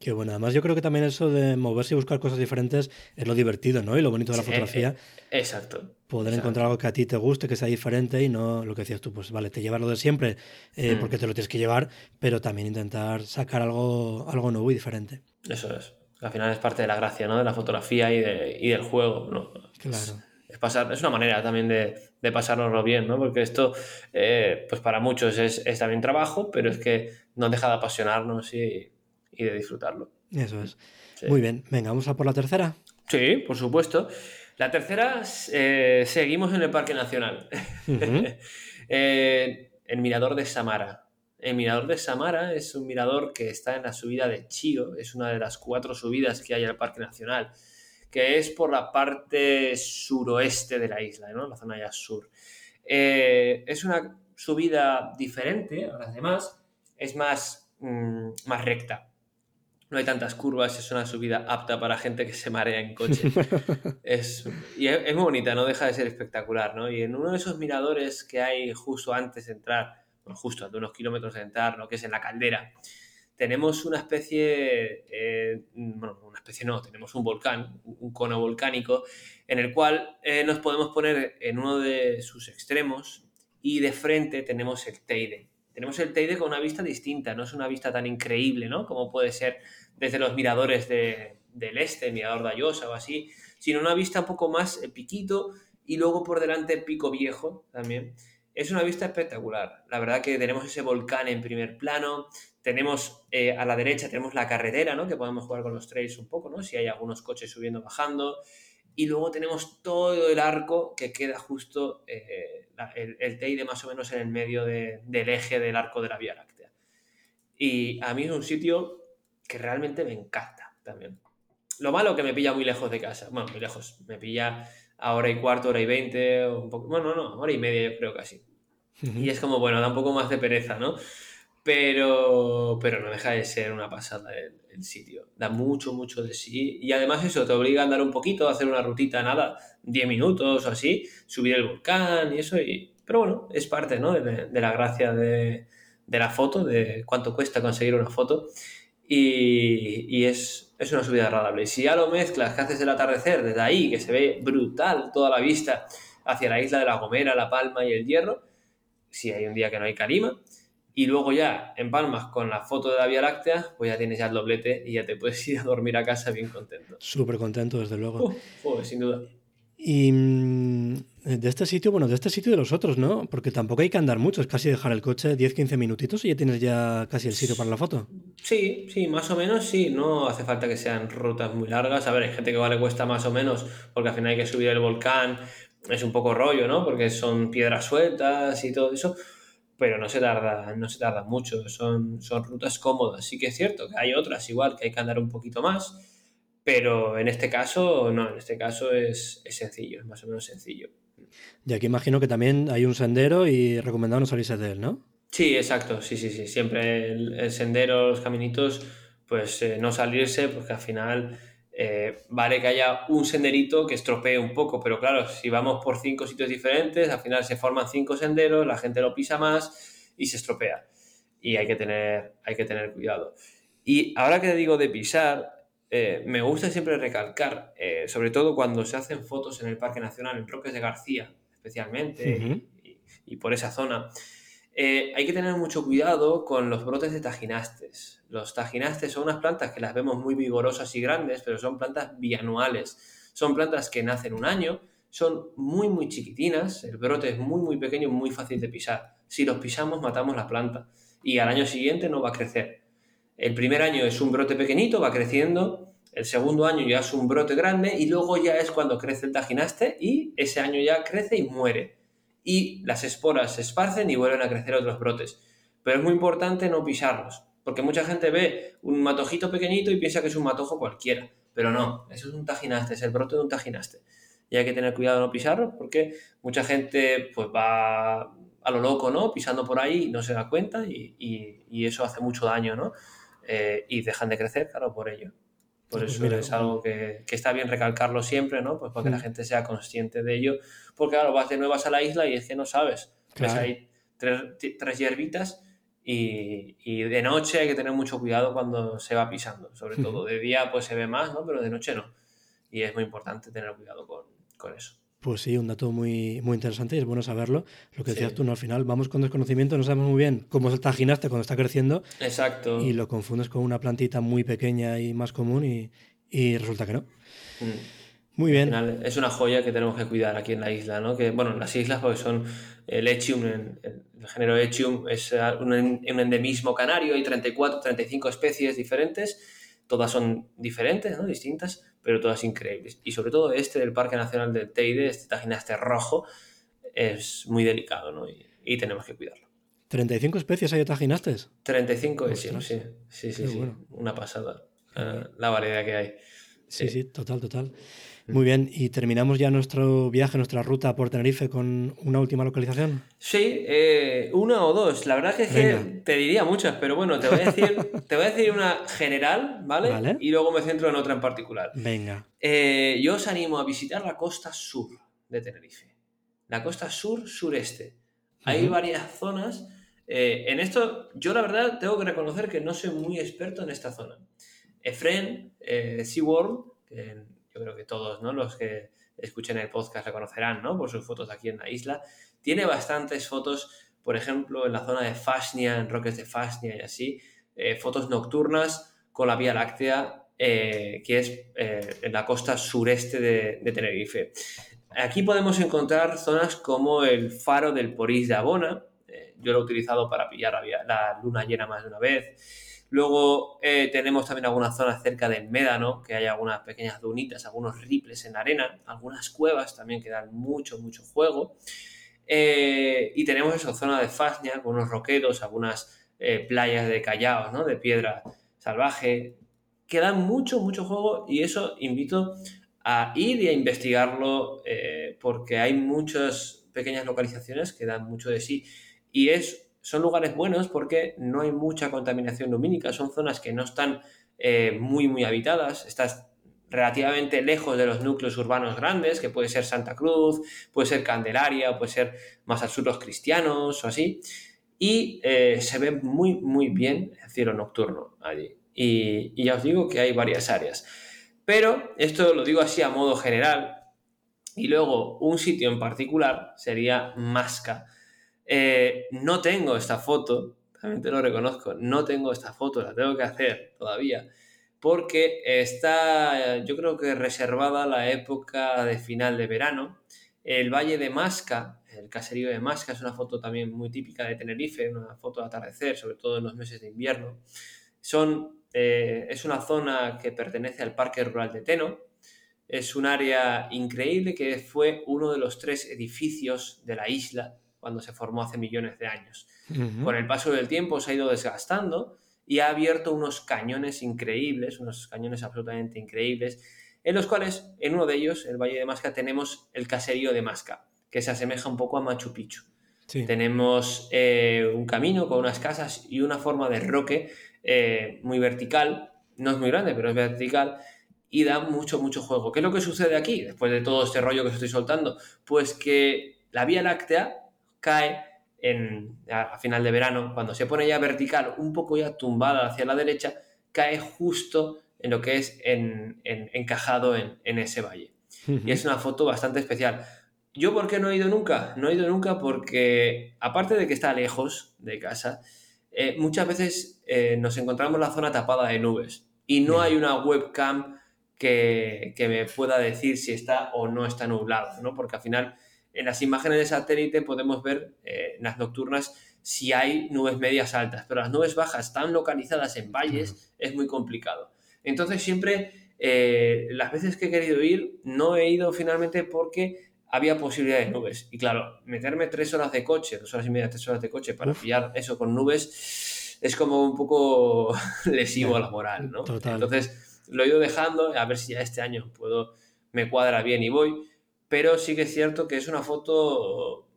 Qué bueno, además yo creo que también eso de moverse y buscar cosas diferentes es lo divertido, ¿no? Y lo bonito de la fotografía. Eh, exacto. Poder encontrar algo que a ti te guste, que sea diferente y no lo que decías tú, pues vale, te llevas lo de siempre eh, mm. porque te lo tienes que llevar, pero también intentar sacar algo, algo nuevo y diferente. Eso es al final es parte de la gracia, ¿no? De la fotografía y, del juego, ¿no? Claro. es, pasar, es una manera también de, de pasárnoslo bien, ¿no? Porque esto, eh, pues para muchos es, es, también trabajo, pero es que no deja de apasionarnos y, y de disfrutarlo. Eso es. Sí. Muy bien, venga, vamos a por la tercera. Sí, por supuesto. La tercera, eh, seguimos en el Parque Nacional. Uh -huh. eh, el Mirador de Samara. El Mirador de Samara es un mirador que está en la subida de Chío, es una de las cuatro subidas que hay al Parque Nacional, que es por la parte suroeste de la isla, ¿no? la zona ya sur. Eh, es una subida diferente a las demás, es más, mmm, más recta. No hay tantas curvas, es una subida apta para gente que se marea en coche. es, y es, es, muy bonita, no deja de ser espectacular. ¿no? Y en uno de esos miradores que hay justo antes de entrar, bueno, justo a unos kilómetros de entrar, lo que es en la caldera, tenemos una especie, eh, bueno, una especie no, tenemos un volcán, un cono volcánico, en el cual eh, nos podemos poner en uno de sus extremos y de frente tenemos el Teide. Tenemos el Teide con una vista distinta, no es una vista tan increíble, ¿no? Como puede ser desde los miradores de, del este, Mirador de Ayosa o así, sino una vista un poco más eh, piquito y luego por delante Pico Viejo también. Es una vista espectacular. La verdad que tenemos ese volcán en primer plano, tenemos eh, a la derecha tenemos la carretera, ¿no? Que podemos jugar con los trails un poco, ¿no? Si hay algunos coches subiendo, bajando. Y luego tenemos todo el arco que queda justo eh, el, el, Teide más o menos en el medio de, del eje del arco de la Vía Láctea. Y a mí es un sitio que realmente me encanta también. Lo malo que me pilla muy lejos de casa. Bueno, muy lejos. Me pilla a hora y cuarto, hora y veinte, un poco, bueno, no, hora y media yo creo casi. Y es como, bueno, da un poco más de pereza, ¿no? Pero, pero no deja de ser una pasada el, el, sitio. Da mucho, mucho de sí. Y además eso, te obliga a andar un poquito, a hacer una rutita, nada, 10 minutos o así, subir el volcán y eso. Y... Pero bueno, es parte, ¿no? De, de la gracia de, de, la foto, de cuánto cuesta conseguir una foto. Y, y es, es, una subida agradable. Y si ya lo mezclas, que haces el atardecer desde ahí, que se ve brutal toda la vista hacia la isla de La Gomera, La Palma y el Hierro, si hay un día que no hay calima, y luego ya en Palmas con la foto de la Vía Láctea, pues ya tienes ya el doblete y ya te puedes ir a dormir a casa bien contento. Súper contento, desde luego. Uh, joder, sin duda. Y mm, de este sitio, bueno, de este sitio y de los otros, ¿no? Porque tampoco hay que andar mucho, es casi dejar el coche 10-15 minutitos y ya tienes ya casi el sitio para la foto. Sí, sí, más o menos sí, no hace falta que sean rutas muy largas. A ver, hay gente que vale cuesta más o menos, porque al final hay que subir el volcán, es un poco rollo, ¿no? Porque son piedras sueltas y todo eso pero no se tarda, no se tarda mucho, son, son rutas cómodas. Sí que es cierto que hay otras igual que hay que andar un poquito más, pero en este caso, no, en este caso es, es sencillo, es más o menos sencillo. Y aquí imagino que también hay un sendero y recomendado no salirse de él, ¿no? Sí, exacto, sí, sí, sí. Siempre el, el sendero, los caminitos, pues eh, no salirse, porque al final eh, vale que haya un senderito que estropee un poco, pero claro, si vamos por cinco sitios diferentes, al final se forman cinco senderos, la gente lo pisa más y se estropea. Y hay que tener, hay que tener cuidado. Y ahora que digo de pisar, eh, me gusta siempre recalcar, eh, sobre todo cuando se hacen fotos en el Parque Nacional, en Roques de García, especialmente, uh -huh. y, y, por esa zona, hay que tener mucho cuidado con los brotes de taginastes. Los taginastes son unas plantas que las vemos muy vigorosas y grandes, pero son plantas bianuales. Son plantas que nacen un año, son muy, muy chiquitinas, el brote es muy, muy pequeño, muy fácil de pisar. Si los pisamos, matamos la planta y al año siguiente no va a crecer. El primer año es un brote pequeñito, va creciendo, el segundo año ya es un brote grande y luego ya es cuando crece el taginaste y ese año ya crece y muere y las esporas se esparcen y vuelven a crecer otros brotes. Pero es muy importante no pisarlos, porque mucha gente ve un matojito pequeñito y piensa que es un matojo cualquiera, pero no, eso es un taginaste, es el brote de un taginaste. Y hay que tener cuidado de no pisarlos porque mucha gente pues va a lo loco, ¿no? Pisando por ahí y no se da cuenta y, y, y eso hace mucho daño, ¿no? Eh, y dejan de crecer, claro, por ello. Por eso Mira, es algo que, que, está bien recalcarlo siempre, ¿no? Pues para que mm. la gente sea consciente de ello. Porque, claro, vas de nuevas a la isla y es que no sabes. Claro. Ves ahí tres, tres hierbitas y, y, de noche hay que tener mucho cuidado cuando se va pisando. Sobre todo de día pues se ve más, ¿no? Pero de noche no. Y es muy importante tener cuidado con, con eso. Pues sí, un dato muy, muy interesante y es bueno saberlo. Lo que decías sí. tú, ¿no? al final vamos con desconocimiento, no sabemos muy bien cómo se está ginaste cuando está creciendo. Exacto. Y lo confundes con una plantita muy pequeña y más común y, y resulta que no. Mm. Muy bien. es una joya que tenemos que cuidar aquí en la isla, ¿no? Que, bueno, en las islas porque son el Echium, el, género Echium es un, un, endemismo canario, hay 34, 35 especies diferentes, todas son diferentes, ¿no? Distintas, pero todas increíbles. Y sobre todo este del Parque Nacional del Teide, este tajinaste rojo, es muy delicado, ¿no? Y, tenemos que cuidarlo. ¿35 especies hay de tajinastes? 35 sí, sí, sí, sí, una pasada. Eh, la variedad que hay. Sí, sí, total, total. Muy bien, y terminamos ya nuestro viaje, nuestra ruta por Tenerife con una última localización. Sí, eh, una o dos. La verdad es que te diría muchas, pero bueno, te voy a decir, te voy a decir una general, ¿vale? Y luego me centro en otra en particular. Venga. Eh, yo os animo a visitar la costa sur de Tenerife. La costa sur sureste. Hay varias zonas. Eh, en esto, yo la verdad tengo que reconocer que no soy muy experto en esta zona. Efren, SeaWorld, que creo que todos ¿no? los que escuchen el podcast reconocerán ¿no? por sus fotos aquí en la isla. Tiene bastantes fotos, por ejemplo, en la zona de Fasnia, en Roques de Fasnia y así, eh, fotos nocturnas con la Vía Láctea, eh, que es eh, en la costa sureste de, Tenerife. Aquí podemos encontrar zonas como el faro del Porís de Abona, yo lo he utilizado para pillar la luna llena más de una vez. Luego eh, tenemos también algunas zonas cerca del Médano, que hay algunas pequeñas dunitas, algunos riples en arena, algunas cuevas también que dan mucho, mucho juego. Eh, y tenemos esa zona de Fasnia con unos roquedos, algunas eh, playas de callaos, ¿no? De piedra salvaje, que dan mucho, mucho juego y eso invito a ir y a investigarlo porque hay muchas pequeñas localizaciones que dan mucho de sí y es son lugares buenos porque no hay mucha contaminación lumínica, son zonas que no están eh, muy, muy habitadas, estás relativamente lejos de los núcleos urbanos grandes, que puede ser Santa Cruz, puede ser Candelaria, puede ser más al sur los cristianos o así, y eh, se ve muy, muy bien el cielo nocturno allí. Y, y ya os digo que hay varias áreas. Pero esto lo digo así a modo general, y luego un sitio en particular sería Masca eh, no tengo esta foto, también te lo reconozco, no tengo esta foto, la tengo que hacer todavía, porque está, yo creo que reservada la época de final de verano. El Valle de Masca, el caserío de Masca, es una foto también muy típica de Tenerife, una foto de atardecer, sobre todo en los meses de invierno. Eh, es una zona que pertenece al Parque Rural de Teno. Es un área increíble que fue uno de los tres edificios de la isla cuando se formó hace millones de años. Con el paso del tiempo se ha ido desgastando y ha abierto unos cañones increíbles, unos cañones absolutamente increíbles, en los cuales, en uno de ellos, el Valle de Masca, tenemos el caserío de Masca, que se asemeja un poco a Machu Picchu. Tenemos eh, un camino con unas casas y una forma de roque eh, muy vertical, no es muy grande, pero es vertical, y da mucho, mucho juego. ¿Qué es lo que sucede aquí, después de todo este rollo que os estoy soltando? Pues que la Vía Láctea cae en, a, final de verano, cuando se pone ya vertical, un poco ya tumbada hacia la derecha, cae justo en lo que es en, encajado en, ese valle. Y es una foto bastante especial. ¿Yo por qué no he ido nunca? No he ido nunca porque, aparte de que está lejos de casa, eh, muchas veces eh, nos encontramos la zona tapada de nubes y no hay una webcam que, que, me pueda decir si está o no está nublado, ¿no? Porque al final en las imágenes de satélite podemos ver eh, en las nocturnas si hay nubes medias altas, pero las nubes bajas están localizadas en valles, es muy complicado. Entonces siempre, eh, las veces que he querido ir, no he ido finalmente porque había posibilidad de nubes. Y claro, meterme tres horas de coche, dos horas y media, tres horas de coche para pillar eso con nubes es como un poco lesivo a la moral, ¿no? Entonces lo he ido dejando, a ver si ya este año puedo, me cuadra bien y voy pero sí que es cierto que es una foto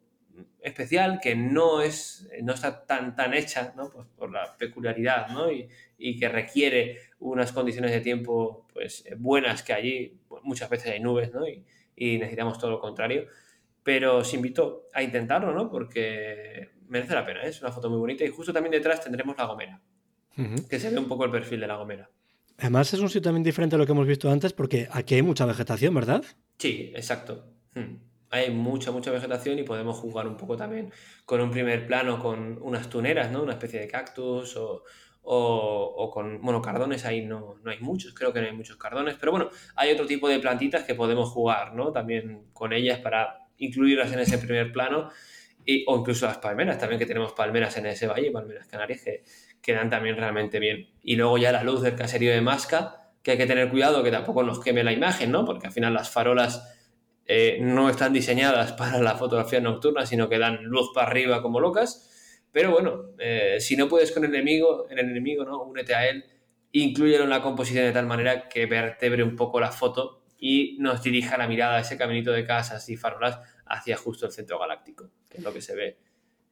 especial que no es no está tan tan hecha ¿no? pues por la peculiaridad ¿no? y, y, que requiere unas condiciones de tiempo pues buenas que allí muchas veces hay nubes ¿no? y, y, necesitamos todo lo contrario pero os invito a intentarlo ¿no? porque merece la pena ¿eh? es una foto muy bonita y justo también detrás tendremos la gomera que se ve un poco el perfil de la gomera Además es un sitio también diferente a lo que hemos visto antes porque aquí hay mucha vegetación, ¿verdad? Sí, exacto. Hmm. Hay mucha, mucha vegetación y podemos jugar un poco también con un primer plano con unas tuneras, ¿no? Una especie de cactus o, o, con, bueno, cardones ahí no, no hay muchos, creo que no hay muchos cardones, pero bueno, hay otro tipo de plantitas que podemos jugar, ¿no? También con ellas para incluirlas en ese primer plano, y, o incluso las palmeras, también que tenemos palmeras en ese valle, palmeras canarias, que quedan también realmente bien. Y luego ya la luz del caserío de Masca, que hay que tener cuidado que tampoco nos queme la imagen, ¿no? Porque al final las farolas eh, no están diseñadas para la fotografía nocturna, sino que dan luz para arriba como locas. Pero bueno, eh, si no puedes con el enemigo, el enemigo, ¿no? Únete a él, incluyelo en la composición de tal manera que vertebre un poco la foto y nos dirija la mirada a ese caminito de casas y farolas hacia justo el centro galáctico, que es lo que se ve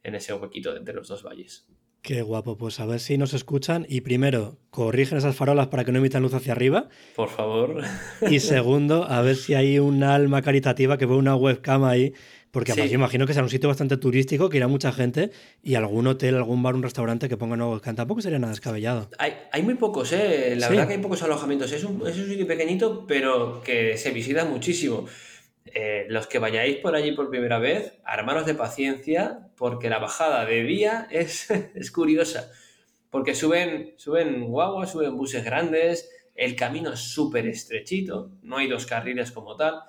en ese huequito entre los dos valles. Qué guapo, pues a ver si nos escuchan y primero, corrigen esas farolas para que no emitan luz hacia arriba. Por favor. Y segundo, a ver si hay un alma caritativa que ve una webcam ahí, porque además yo imagino que será un sitio bastante turístico, que irá mucha gente y algún hotel, algún bar, un restaurante que ponga una webcam. Tampoco sería nada descabellado. Hay, hay muy pocos, ¿eh? La verdad que hay pocos alojamientos. Es un, es un sitio pequeñito, pero que se visita muchísimo. Eh, los que vayáis por allí por primera vez, armaros de paciencia, porque la bajada de día es, es curiosa. Porque suben, suben guaguas, suben buses grandes, el camino es súper estrechito, no hay dos carriles como tal,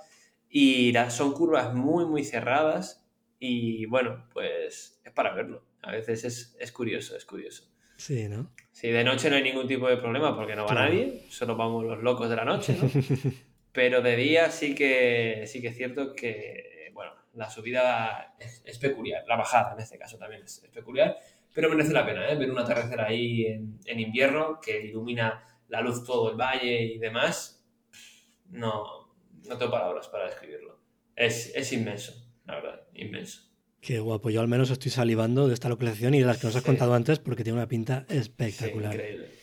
y son curvas muy, muy cerradas. Y bueno, pues es para verlo. A veces es, es curioso, es curioso. Sí, ¿no? Sí, de noche no hay ningún tipo de problema porque no va nadie, solo vamos los locos de la noche, ¿no? Pero de día sí que, sí que es cierto que, bueno, la subida es, peculiar, la bajada en este caso también es, peculiar, pero merece la pena, ¿eh? Ver un atardecer ahí en, en, invierno que ilumina la luz todo el valle y demás, no, no tengo palabras para describirlo. Es, es inmenso, la verdad, inmenso. Qué guapo, yo al menos estoy salivando de esta localización y de las que nos has contado antes porque tiene una pinta espectacular. increíble.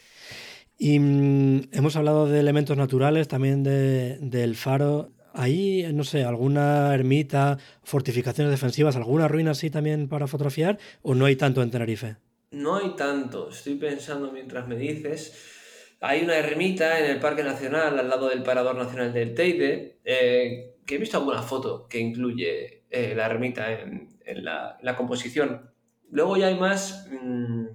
Y mm, hemos hablado de elementos naturales, también de, del faro. ¿Hay, no sé, alguna ermita, fortificaciones defensivas, alguna ruina así también para fotografiar o no hay tanto en Tenerife? No hay tanto. Estoy pensando mientras me dices. Hay una ermita en el Parque Nacional al lado del Parador Nacional del Teide, eh, que he visto alguna foto que incluye eh, la ermita en, la, composición. Luego ya hay más mm,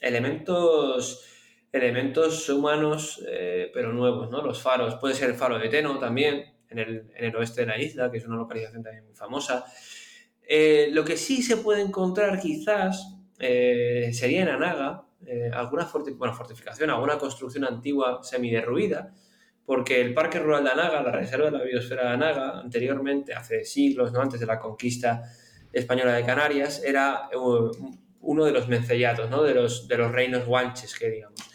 elementos elementos humanos, eh, pero nuevos, ¿no? Los faros. Puede ser el faro de Teno también, en el, en el oeste de la isla, que es una localización también muy famosa. Eh, lo que sí se puede encontrar quizás eh, sería en Anaga, alguna bueno, fortificación, alguna construcción antigua semiderruida, porque el Parque Rural de Anaga, la Reserva de la Biosfera de Anaga, anteriormente, hace siglos, ¿no? antes de la conquista española de Canarias, era uno de los mencellatos, ¿no? de, los, de los reinos guanches, que digamos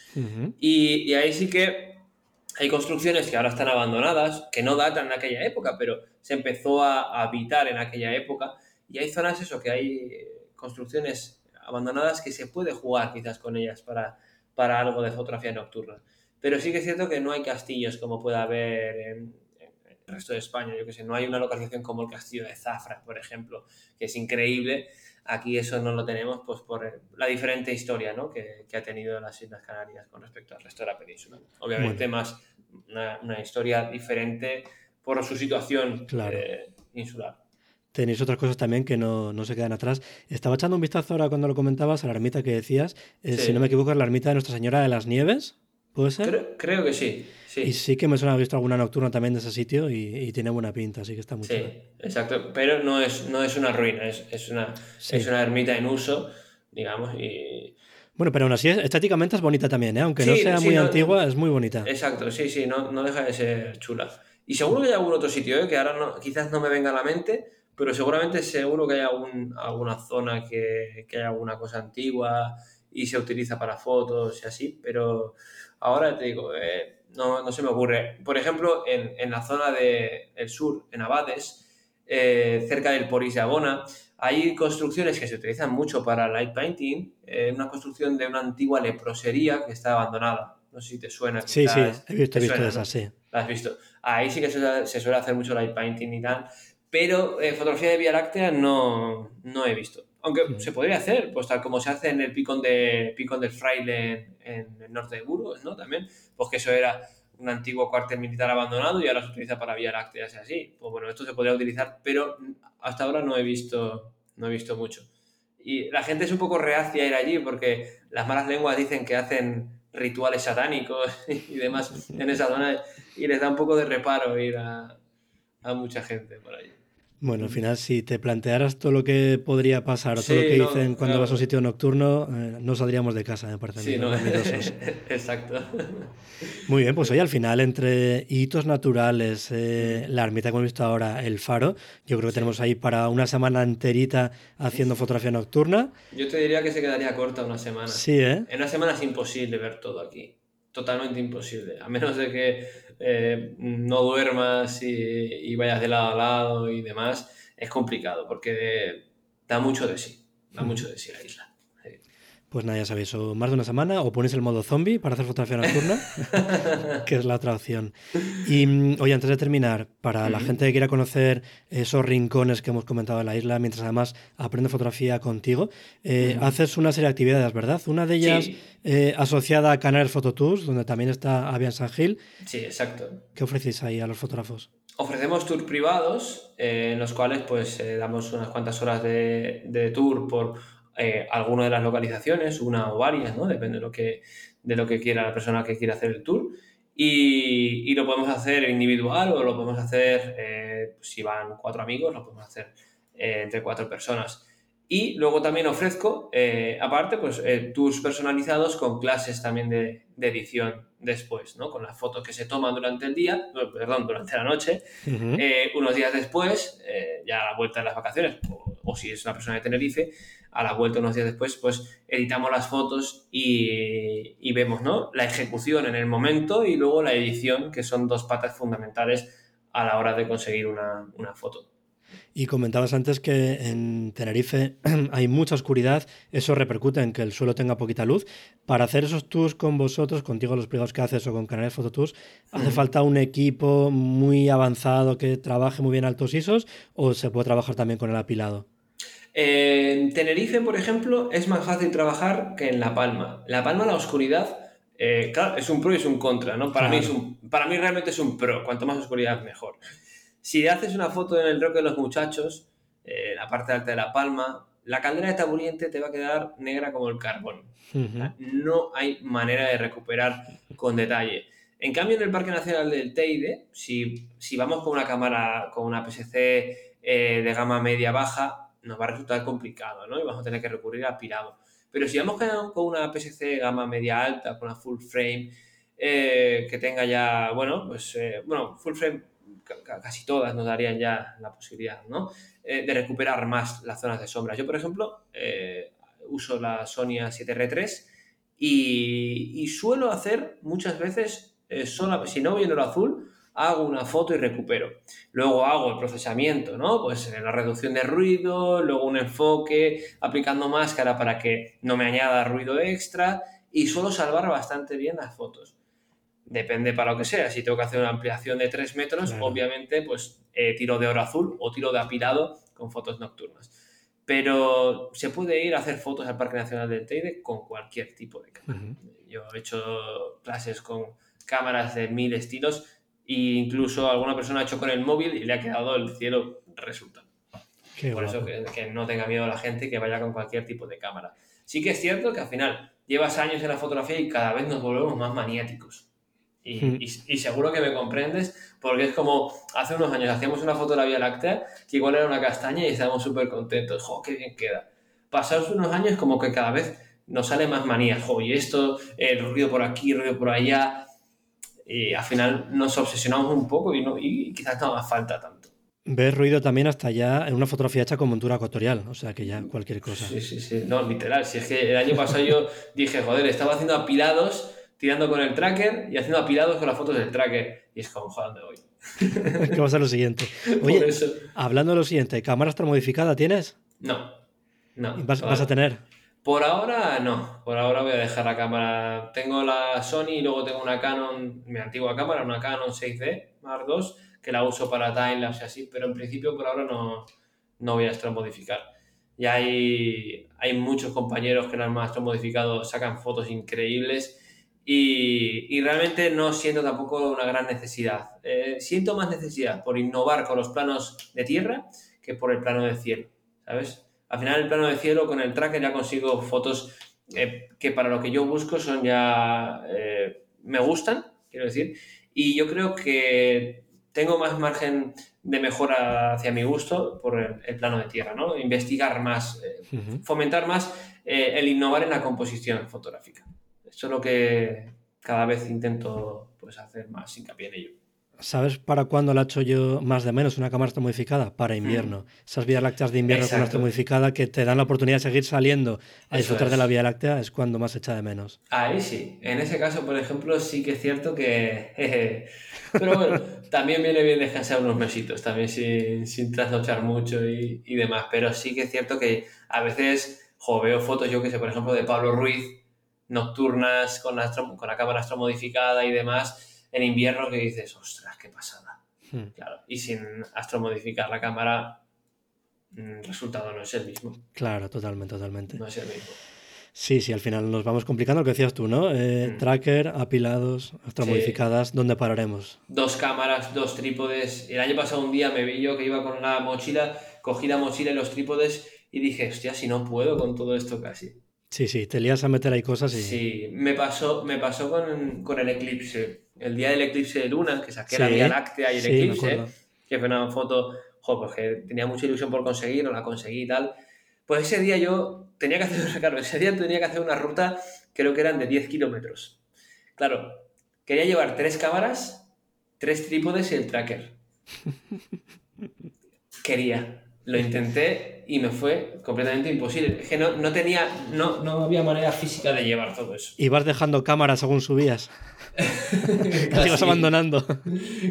y, ahí sí que hay construcciones que ahora están abandonadas, que no datan de aquella época, pero se empezó a, habitar en aquella época. Y hay zonas, eso, que hay construcciones abandonadas que se puede jugar quizás con ellas para, para algo de fotografía nocturna. Pero sí que es cierto que no hay castillos como puede haber en, el resto de España. Yo que sé, no hay una localización como el castillo de Zafra, por ejemplo, que es increíble Aquí eso no lo tenemos pues, por la diferente historia ¿no? que, ha tenido las Islas Canarias con respecto al resto de la península. Obviamente más una, historia diferente por su situación eh, insular. Tenéis otras cosas también que no, se quedan atrás. Estaba echando un vistazo ahora cuando lo comentabas a la ermita que decías. Eh, si no me equivoco, es la ermita de Nuestra Señora de las Nieves. ¿Puede ser? Creo, que sí, Y sí que me suena haber visto alguna nocturna también de ese sitio y, tiene buena pinta, así que está muy Sí, exacto. Pero no es, no es una ruina, es, una, es una ermita en uso, digamos, y... Bueno, pero aún así estéticamente es bonita también, ¿eh? aunque no sea muy antigua, es muy bonita. Exacto, sí, sí, no, no, deja de ser chula. Y seguro que hay algún otro sitio, ¿eh? que ahora no, quizás no me venga a la mente, pero seguramente seguro que hay algún, alguna zona que, que hay alguna cosa antigua y se utiliza para fotos y así, pero Ahora te digo, eh, no, no, se me ocurre. Por ejemplo, en, en la zona del sur, en Abades, eh, cerca del Poris de Agona, hay construcciones que se utilizan mucho para light painting. Eh, una construcción de una antigua leprosería que está abandonada. No sé si te suena. Sí, sí, he visto, he visto esa, sí. La has visto. Ahí sí que se, suele hacer mucho light painting y tal. Pero fotografía de Vía Láctea no, no he visto. Aunque se podría hacer, pues tal como se hace en el Picón, de, Picón del Fraile en, el norte de Burgos, ¿no? También, pues que eso era un antiguo cuartel militar abandonado y ahora se utiliza para Vía Láctea, y así. Pues bueno, esto se podría utilizar, pero hasta ahora no he visto, no he visto mucho. y la gente es un poco reacia a ir allí porque las malas lenguas dicen que hacen rituales satánicos y demás en esa zona y les da un poco de reparo ir a, a mucha gente por allí. Bueno, al final, si te plantearas todo lo que podría pasar o todo lo que dicen cuando vas a un sitio nocturno, eh, no saldríamos de casa, me parece. Sí, no. Exacto. Muy bien, pues hoy al final, entre hitos naturales, eh, la ermita que hemos visto ahora, el faro, yo creo que tenemos ahí para una semana enterita haciendo fotografía nocturna. Yo te diría que se quedaría corta una semana. Sí, ¿eh? En una semana es imposible ver todo aquí. Totalmente imposible. A menos de que eh, no duermas y, vayas de lado a lado y demás, es complicado porque da mucho de sí, da mucho de sí la isla. Pues nada, ya sabéis, o más de una semana o ponéis el modo zombie para hacer fotografía nocturna, que es la otra opción. Y mm, oye, antes de terminar, para la gente que quiera conocer esos rincones que hemos comentado en la isla, mientras además aprende fotografía contigo, eh, haces una serie de actividades, ¿verdad? Una de ellas eh, asociada a Canales Phototours, donde también está Avian San Gil. Sí, exacto. ¿Qué ofrecéis ahí a los fotógrafos? Ofrecemos tours privados eh, en los cuales pues damos unas cuantas horas de, de tour por eh, alguna de las localizaciones, una o varias, ¿no? Depende de lo que, de lo que quiera la persona que quiera hacer el tour. Y, y lo podemos hacer individual o lo podemos hacer, eh, pues, si van cuatro amigos, lo podemos hacer eh, entre cuatro personas. Y luego también ofrezco, aparte, pues tours personalizados con clases también de, de, edición después, ¿no? Con las fotos que se toman durante el día, perdón, durante la noche. unos días después, ya a la vuelta de las vacaciones, o, o si es una persona de Tenerife, a la vuelta unos días después, pues editamos las fotos y, vemos ¿no? la ejecución en el momento y luego la edición, que son dos patas fundamentales a la hora de conseguir una, foto. Y comentabas antes que en Tenerife hay mucha oscuridad, eso repercute en que el suelo tenga poquita luz. Para hacer esos tours con vosotros, contigo los privados que haces o con Canales Tours, ¿hace falta un equipo muy avanzado que trabaje muy bien altos ISOs o se puede trabajar también con el apilado? En Tenerife, por ejemplo, es más fácil trabajar que en La Palma. La Palma, la oscuridad, eh, claro, es un pro y es un contra, ¿no? Para, mí es un, para mí realmente es un pro, cuanto más oscuridad mejor. Si haces una foto en el roque de los muchachos, eh, la parte alta de La Palma, la caldera de Taburiente te va a quedar negra como el carbón. No hay manera de recuperar con detalle. En cambio, en el Parque Nacional del Teide, si, si vamos con una cámara, con una PSC eh, de gama media-baja, nos va a resultar complicado, ¿no? Y vamos a tener que recurrir a pirado. Pero si vamos con una PSC gama media alta, con una full frame, eh, que tenga ya, bueno, pues, eh, bueno, full frame casi todas nos darían ya la posibilidad, ¿no? Eh, de recuperar más las zonas de sombra. Yo, por ejemplo, uso la Sony A7R3 y, y, suelo hacer muchas veces, solo, si no viendo lo azul, hago una foto y recupero. Luego hago el procesamiento, ¿no? Pues la reducción de ruido, luego un enfoque, aplicando máscara para que no me añada ruido extra y suelo salvar bastante bien las fotos. Depende para lo que sea. Si tengo que hacer una ampliación de 3 metros, obviamente, pues eh, tiro de oro azul o tiro de apilado con fotos nocturnas. Pero se puede ir a hacer fotos al Parque Nacional del Teide con cualquier tipo de cámara. Yo he hecho clases con cámaras de mil estilos e incluso alguna persona ha hecho con el móvil y le ha quedado el cielo resultado. Por eso que, no tenga miedo a la gente que vaya con cualquier tipo de cámara. Sí que es cierto que al final llevas años en la fotografía y cada vez nos volvemos más maniáticos. Y, hmm. y, seguro que me comprendes, porque es como hace unos años hacíamos una foto de la Vía Láctea que igual era una castaña y estábamos súper contentos. ¡Jo, qué bien queda! Pasados unos años como que cada vez nos sale más manía. ¡Jo, y esto, el ruido por aquí, el ruido por allá! Y al final nos obsesionamos un poco y, no, y quizás no haga falta tanto. Ves ruido también hasta ya en una fotografía hecha con montura ecuatorial, o sea que ya cualquier cosa. Sí, sí, sí, no, literal. Si es que el año pasado yo dije, joder, estaba haciendo apilados, tirando con el tracker y haciendo apilados con las fotos del tracker. Y es como, joder, ¿dónde voy? ¿Qué va a ser lo siguiente? Oye, hablando de lo siguiente, ¿cámara modificada tienes? No, no. ¿Vas, ¿Vas, a tener? Por ahora no, por ahora voy a dejar la cámara. Tengo la Sony y luego tengo una Canon, mi antigua cámara, una Canon 6D Mark II, que la uso para timelapse y así, pero en principio por ahora no, no voy a modificar. Ya hay, hay muchos compañeros que en el modificado sacan fotos increíbles y, y, realmente no siento tampoco una gran necesidad. Eh, siento más necesidad por innovar con los planos de tierra que por el plano de cielo, ¿sabes? Al final el plano de cielo con el tracker ya consigo fotos eh, que para lo que yo busco son ya... Eh, me gustan, quiero decir, y yo creo que tengo más margen de mejora hacia mi gusto por el, plano de tierra, ¿no? Investigar más, eh, fomentar más el innovar en la composición fotográfica. Eso es lo que cada vez intento pues, hacer más hincapié en ello. ¿Sabes para cuándo la he hecho yo más de menos una cámara modificada? Para mm. invierno. Esas vías lácteas de invierno con con modificada que te dan la oportunidad de seguir saliendo a disfrutar de la vía láctea es cuando más echa de menos. Ahí sí. En ese caso, por ejemplo, sí que es cierto que... Pero bueno, también viene bien descansar unos mesitos, también sin, sin trasnochar mucho y, y, demás. Pero sí que es cierto que a veces jo, veo fotos, yo que sé, por ejemplo, de Pablo Ruiz, nocturnas con la, con la cámara astromodificada y demás en invierno que dices, ostras, qué pasada. Hmm. Claro, y sin astromodificar la cámara, el mm, resultado no es el mismo. Claro, totalmente, totalmente. No es el mismo. Sí, sí, al final nos vamos complicando lo que decías tú, ¿no? Eh, hmm. Tracker, apilados, astromodificadas, ¿dónde pararemos? Dos cámaras, dos trípodes. El año pasado un día me vi yo que iba con la mochila, cogí la mochila y los trípodes y dije, hostia, si no puedo con todo esto casi. Sí, sí, te lías a meter ahí cosas y... Sí, me pasó, me pasó con, con el eclipse el día del eclipse de luna, que saqué la Vía Láctea y el eclipse, que fue una foto, jo, pues que tenía mucha ilusión por conseguir, no la conseguí y tal. Pues ese día yo tenía que hacer, claro, ese día tenía que hacer una ruta, creo que eran de 10 kilómetros. Claro, quería llevar tres cámaras, tres trípodes y el tracker. Quería. Lo intenté y me fue completamente imposible. Es que no, no tenía, no, no había manera física de llevar todo eso. ¿Y vas dejando cámaras según subías? casi vas abandonando.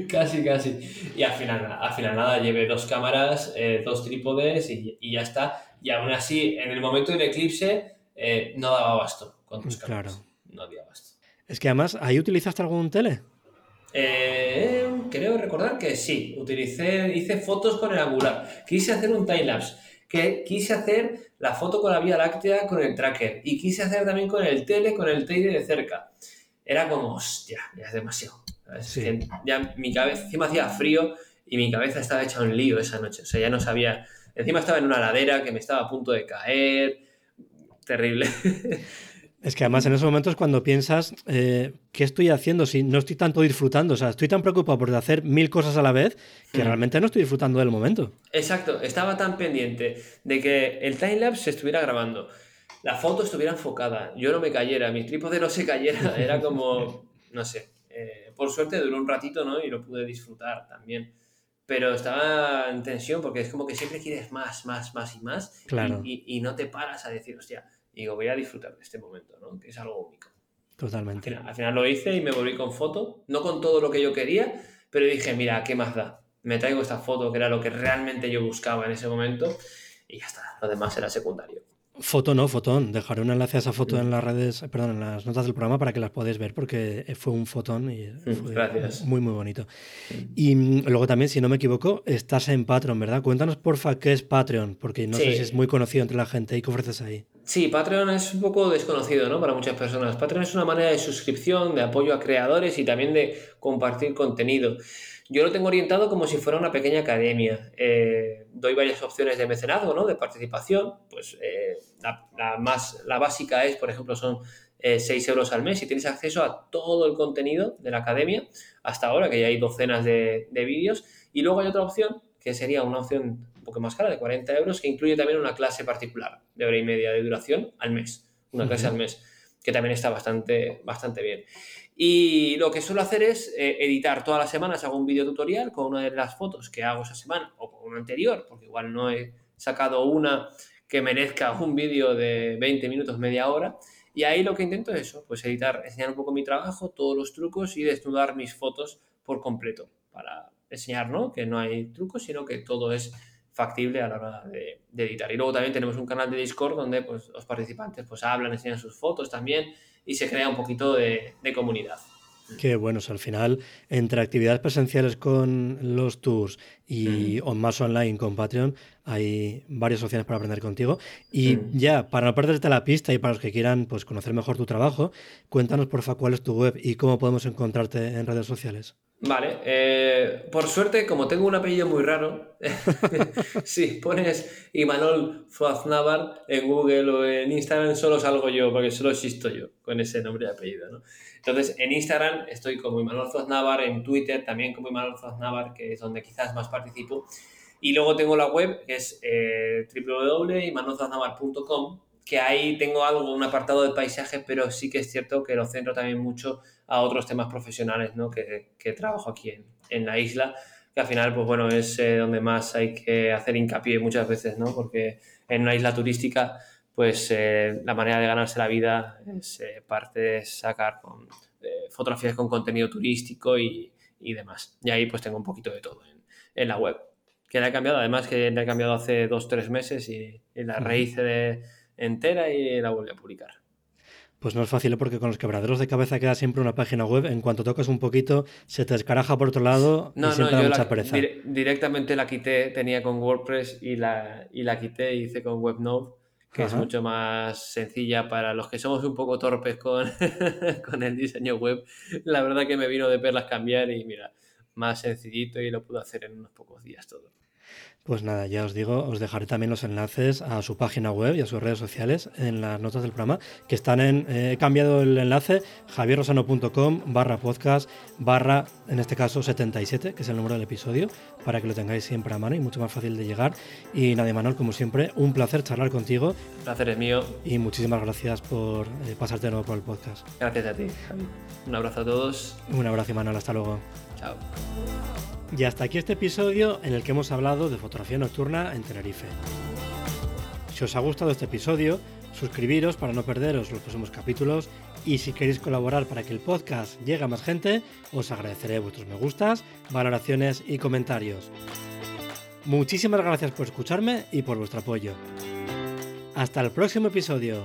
Casi, casi. Y al final, al final nada, llevé dos cámaras, eh, dos trípodes y, y, ya está. Y aún así, en el momento del eclipse, eh, no daba abasto con tus cámaras. Claro. No daba abasto. Es que además, ¿ahí utilizaste algún tele? Eh, creo recordar que sí. Utilicé, hice fotos con el angular. Quise hacer un timelapse. Que quise hacer la foto con la Vía Láctea con el tracker. Y quise hacer también con el tele, con el teide de cerca era como, hostia, ya es demasiado. Ya mi cabeza, encima hacía frío y mi cabeza estaba hecha un lío esa noche. O sea, ya no sabía. Encima estaba en una ladera que me estaba a punto de caer. Terrible. Es que además en esos momentos cuando piensas, eh, ¿qué estoy haciendo si no estoy tanto disfrutando? O sea, estoy tan preocupado por hacer mil cosas a la vez que mm. realmente no estoy disfrutando del momento. Exacto, estaba tan pendiente de que el timelapse se estuviera grabando la foto estuviera enfocada, yo no me cayera, mi trípode no se cayera, era como, no sé, eh, por suerte duró un ratito, ¿no? Y lo pude disfrutar también. Pero estaba en tensión porque es como que siempre quieres más, más, más y más. Claro. Y, no te paras a decir, hostia, digo, voy a disfrutar de este momento, ¿no? Que es algo único. Totalmente. Al final, lo hice y me volví con foto, no con todo lo que yo quería, pero dije, mira, ¿qué más da? Me traigo esta foto, que era lo que realmente yo buscaba en ese momento, y ya está, lo demás era secundario. Foto no, fotón. Dejaré un enlace a esa foto en las redes, perdón, en las notas del programa para que las podáis ver porque fue un fotón y fue muy, muy bonito. Y mm, luego también, si no me equivoco, estás en Patreon, ¿verdad? Cuéntanos, porfa, qué es Patreon, porque no sé si es muy conocido entre la gente y qué ofreces ahí. Sí, Patreon es un poco desconocido, ¿no? Para muchas personas. Patreon es una manera de suscripción, de apoyo a creadores y también de compartir contenido. Yo lo tengo orientado como si fuera una pequeña academia. Eh, doy varias opciones de mecenazgo, ¿no? De participación. Pues eh, la, más, la básica es, por ejemplo, son 6 eh, euros al mes y tienes acceso a todo el contenido de la academia hasta ahora, que ya hay docenas de, vídeos. Y luego hay otra opción, que sería una opción poco más cara, de 40 euros, que incluye también una clase particular de hora y media de duración al mes. Una clase al mes, que también está bastante, bastante bien. Y lo que suelo hacer es eh, editar todas las semanas, hago un video tutorial con una de las fotos que hago esa semana o con una anterior, porque igual no he sacado una que merezca un vídeo de 20 minutos, media hora. Y ahí lo que intento es eso, pues editar, enseñar un poco mi trabajo, todos los trucos y desnudar mis fotos por completo para enseñar ¿no? que no hay trucos, sino que todo es factible a la hora de, editar. Y luego también tenemos un canal de Discord donde pues, los participantes pues, hablan, enseñan sus fotos también y se crea un poquito de, comunidad. Qué bueno, al final, entre actividades presenciales con los tours y más online con Patreon, hay varias opciones para aprender contigo. Y ya, para no perderte la pista y para los que quieran pues, conocer mejor tu trabajo, cuéntanos porfa cuál es tu web y cómo podemos encontrarte en redes sociales. Vale, eh, por suerte, como tengo un apellido muy raro, si pones Imanol Zuaznavar en Google o en Instagram, solo salgo yo, porque solo existo yo con ese nombre y apellido, ¿no? Entonces, en Instagram estoy como Imanol Zuaznavar, en Twitter también como Imanol Zuaznavar, que es donde quizás más participo. Y luego tengo la web, que es eh, que ahí tengo algo, un apartado de paisaje, pero sí que es cierto que lo centro también mucho a otros temas profesionales ¿no? que, que trabajo aquí en, en, la isla, que al final, pues bueno, es eh, donde más hay que hacer hincapié muchas veces, ¿no? Porque en una isla turística, pues eh, la manera de ganarse la vida es eh, parte de sacar con, eh, fotografías con contenido turístico y, y, demás. Y ahí pues tengo un poquito de todo en, en la web. Que la he cambiado, además que la he cambiado hace dos, tres meses y, y la rehice de entera y la vuelve a publicar. Pues no es fácil ¿eh? porque con los quebraderos de cabeza queda siempre una página web. En cuanto tocas un poquito, se te descaraja por otro lado no, y siempre no, da mucha la, pereza. Dire, directamente la quité, tenía con WordPress y la, y la quité y hice con WebNode, que Ajá. es mucho más sencilla para los que somos un poco torpes con, con el diseño web. La verdad que me vino de perlas cambiar y mira, más sencillito y lo pude hacer en unos pocos días todo. Pues nada, ya os digo, os dejaré también los enlaces a su página web y a sus redes sociales en las notas del programa, que están en, eh, he cambiado el enlace, javierrosano.com barra podcast barra, en este caso 77, que es el número del episodio, para que lo tengáis siempre a mano y mucho más fácil de llegar. Y nada, Manuel, como siempre, un placer charlar contigo. El placer es mío. Y muchísimas gracias por eh, pasarte de nuevo por el podcast. Gracias a ti, Javi. Un abrazo a todos. Un abrazo, Manuel, hasta luego. Chao. Y hasta aquí este episodio en el que hemos hablado de fotografía nocturna en Tenerife. Si os ha gustado este episodio, suscribiros para no perderos los próximos capítulos y si queréis colaborar para que el podcast llegue a más gente, os agradeceré vuestros me gustas, valoraciones y comentarios. Muchísimas gracias por escucharme y por vuestro apoyo. Hasta el próximo episodio.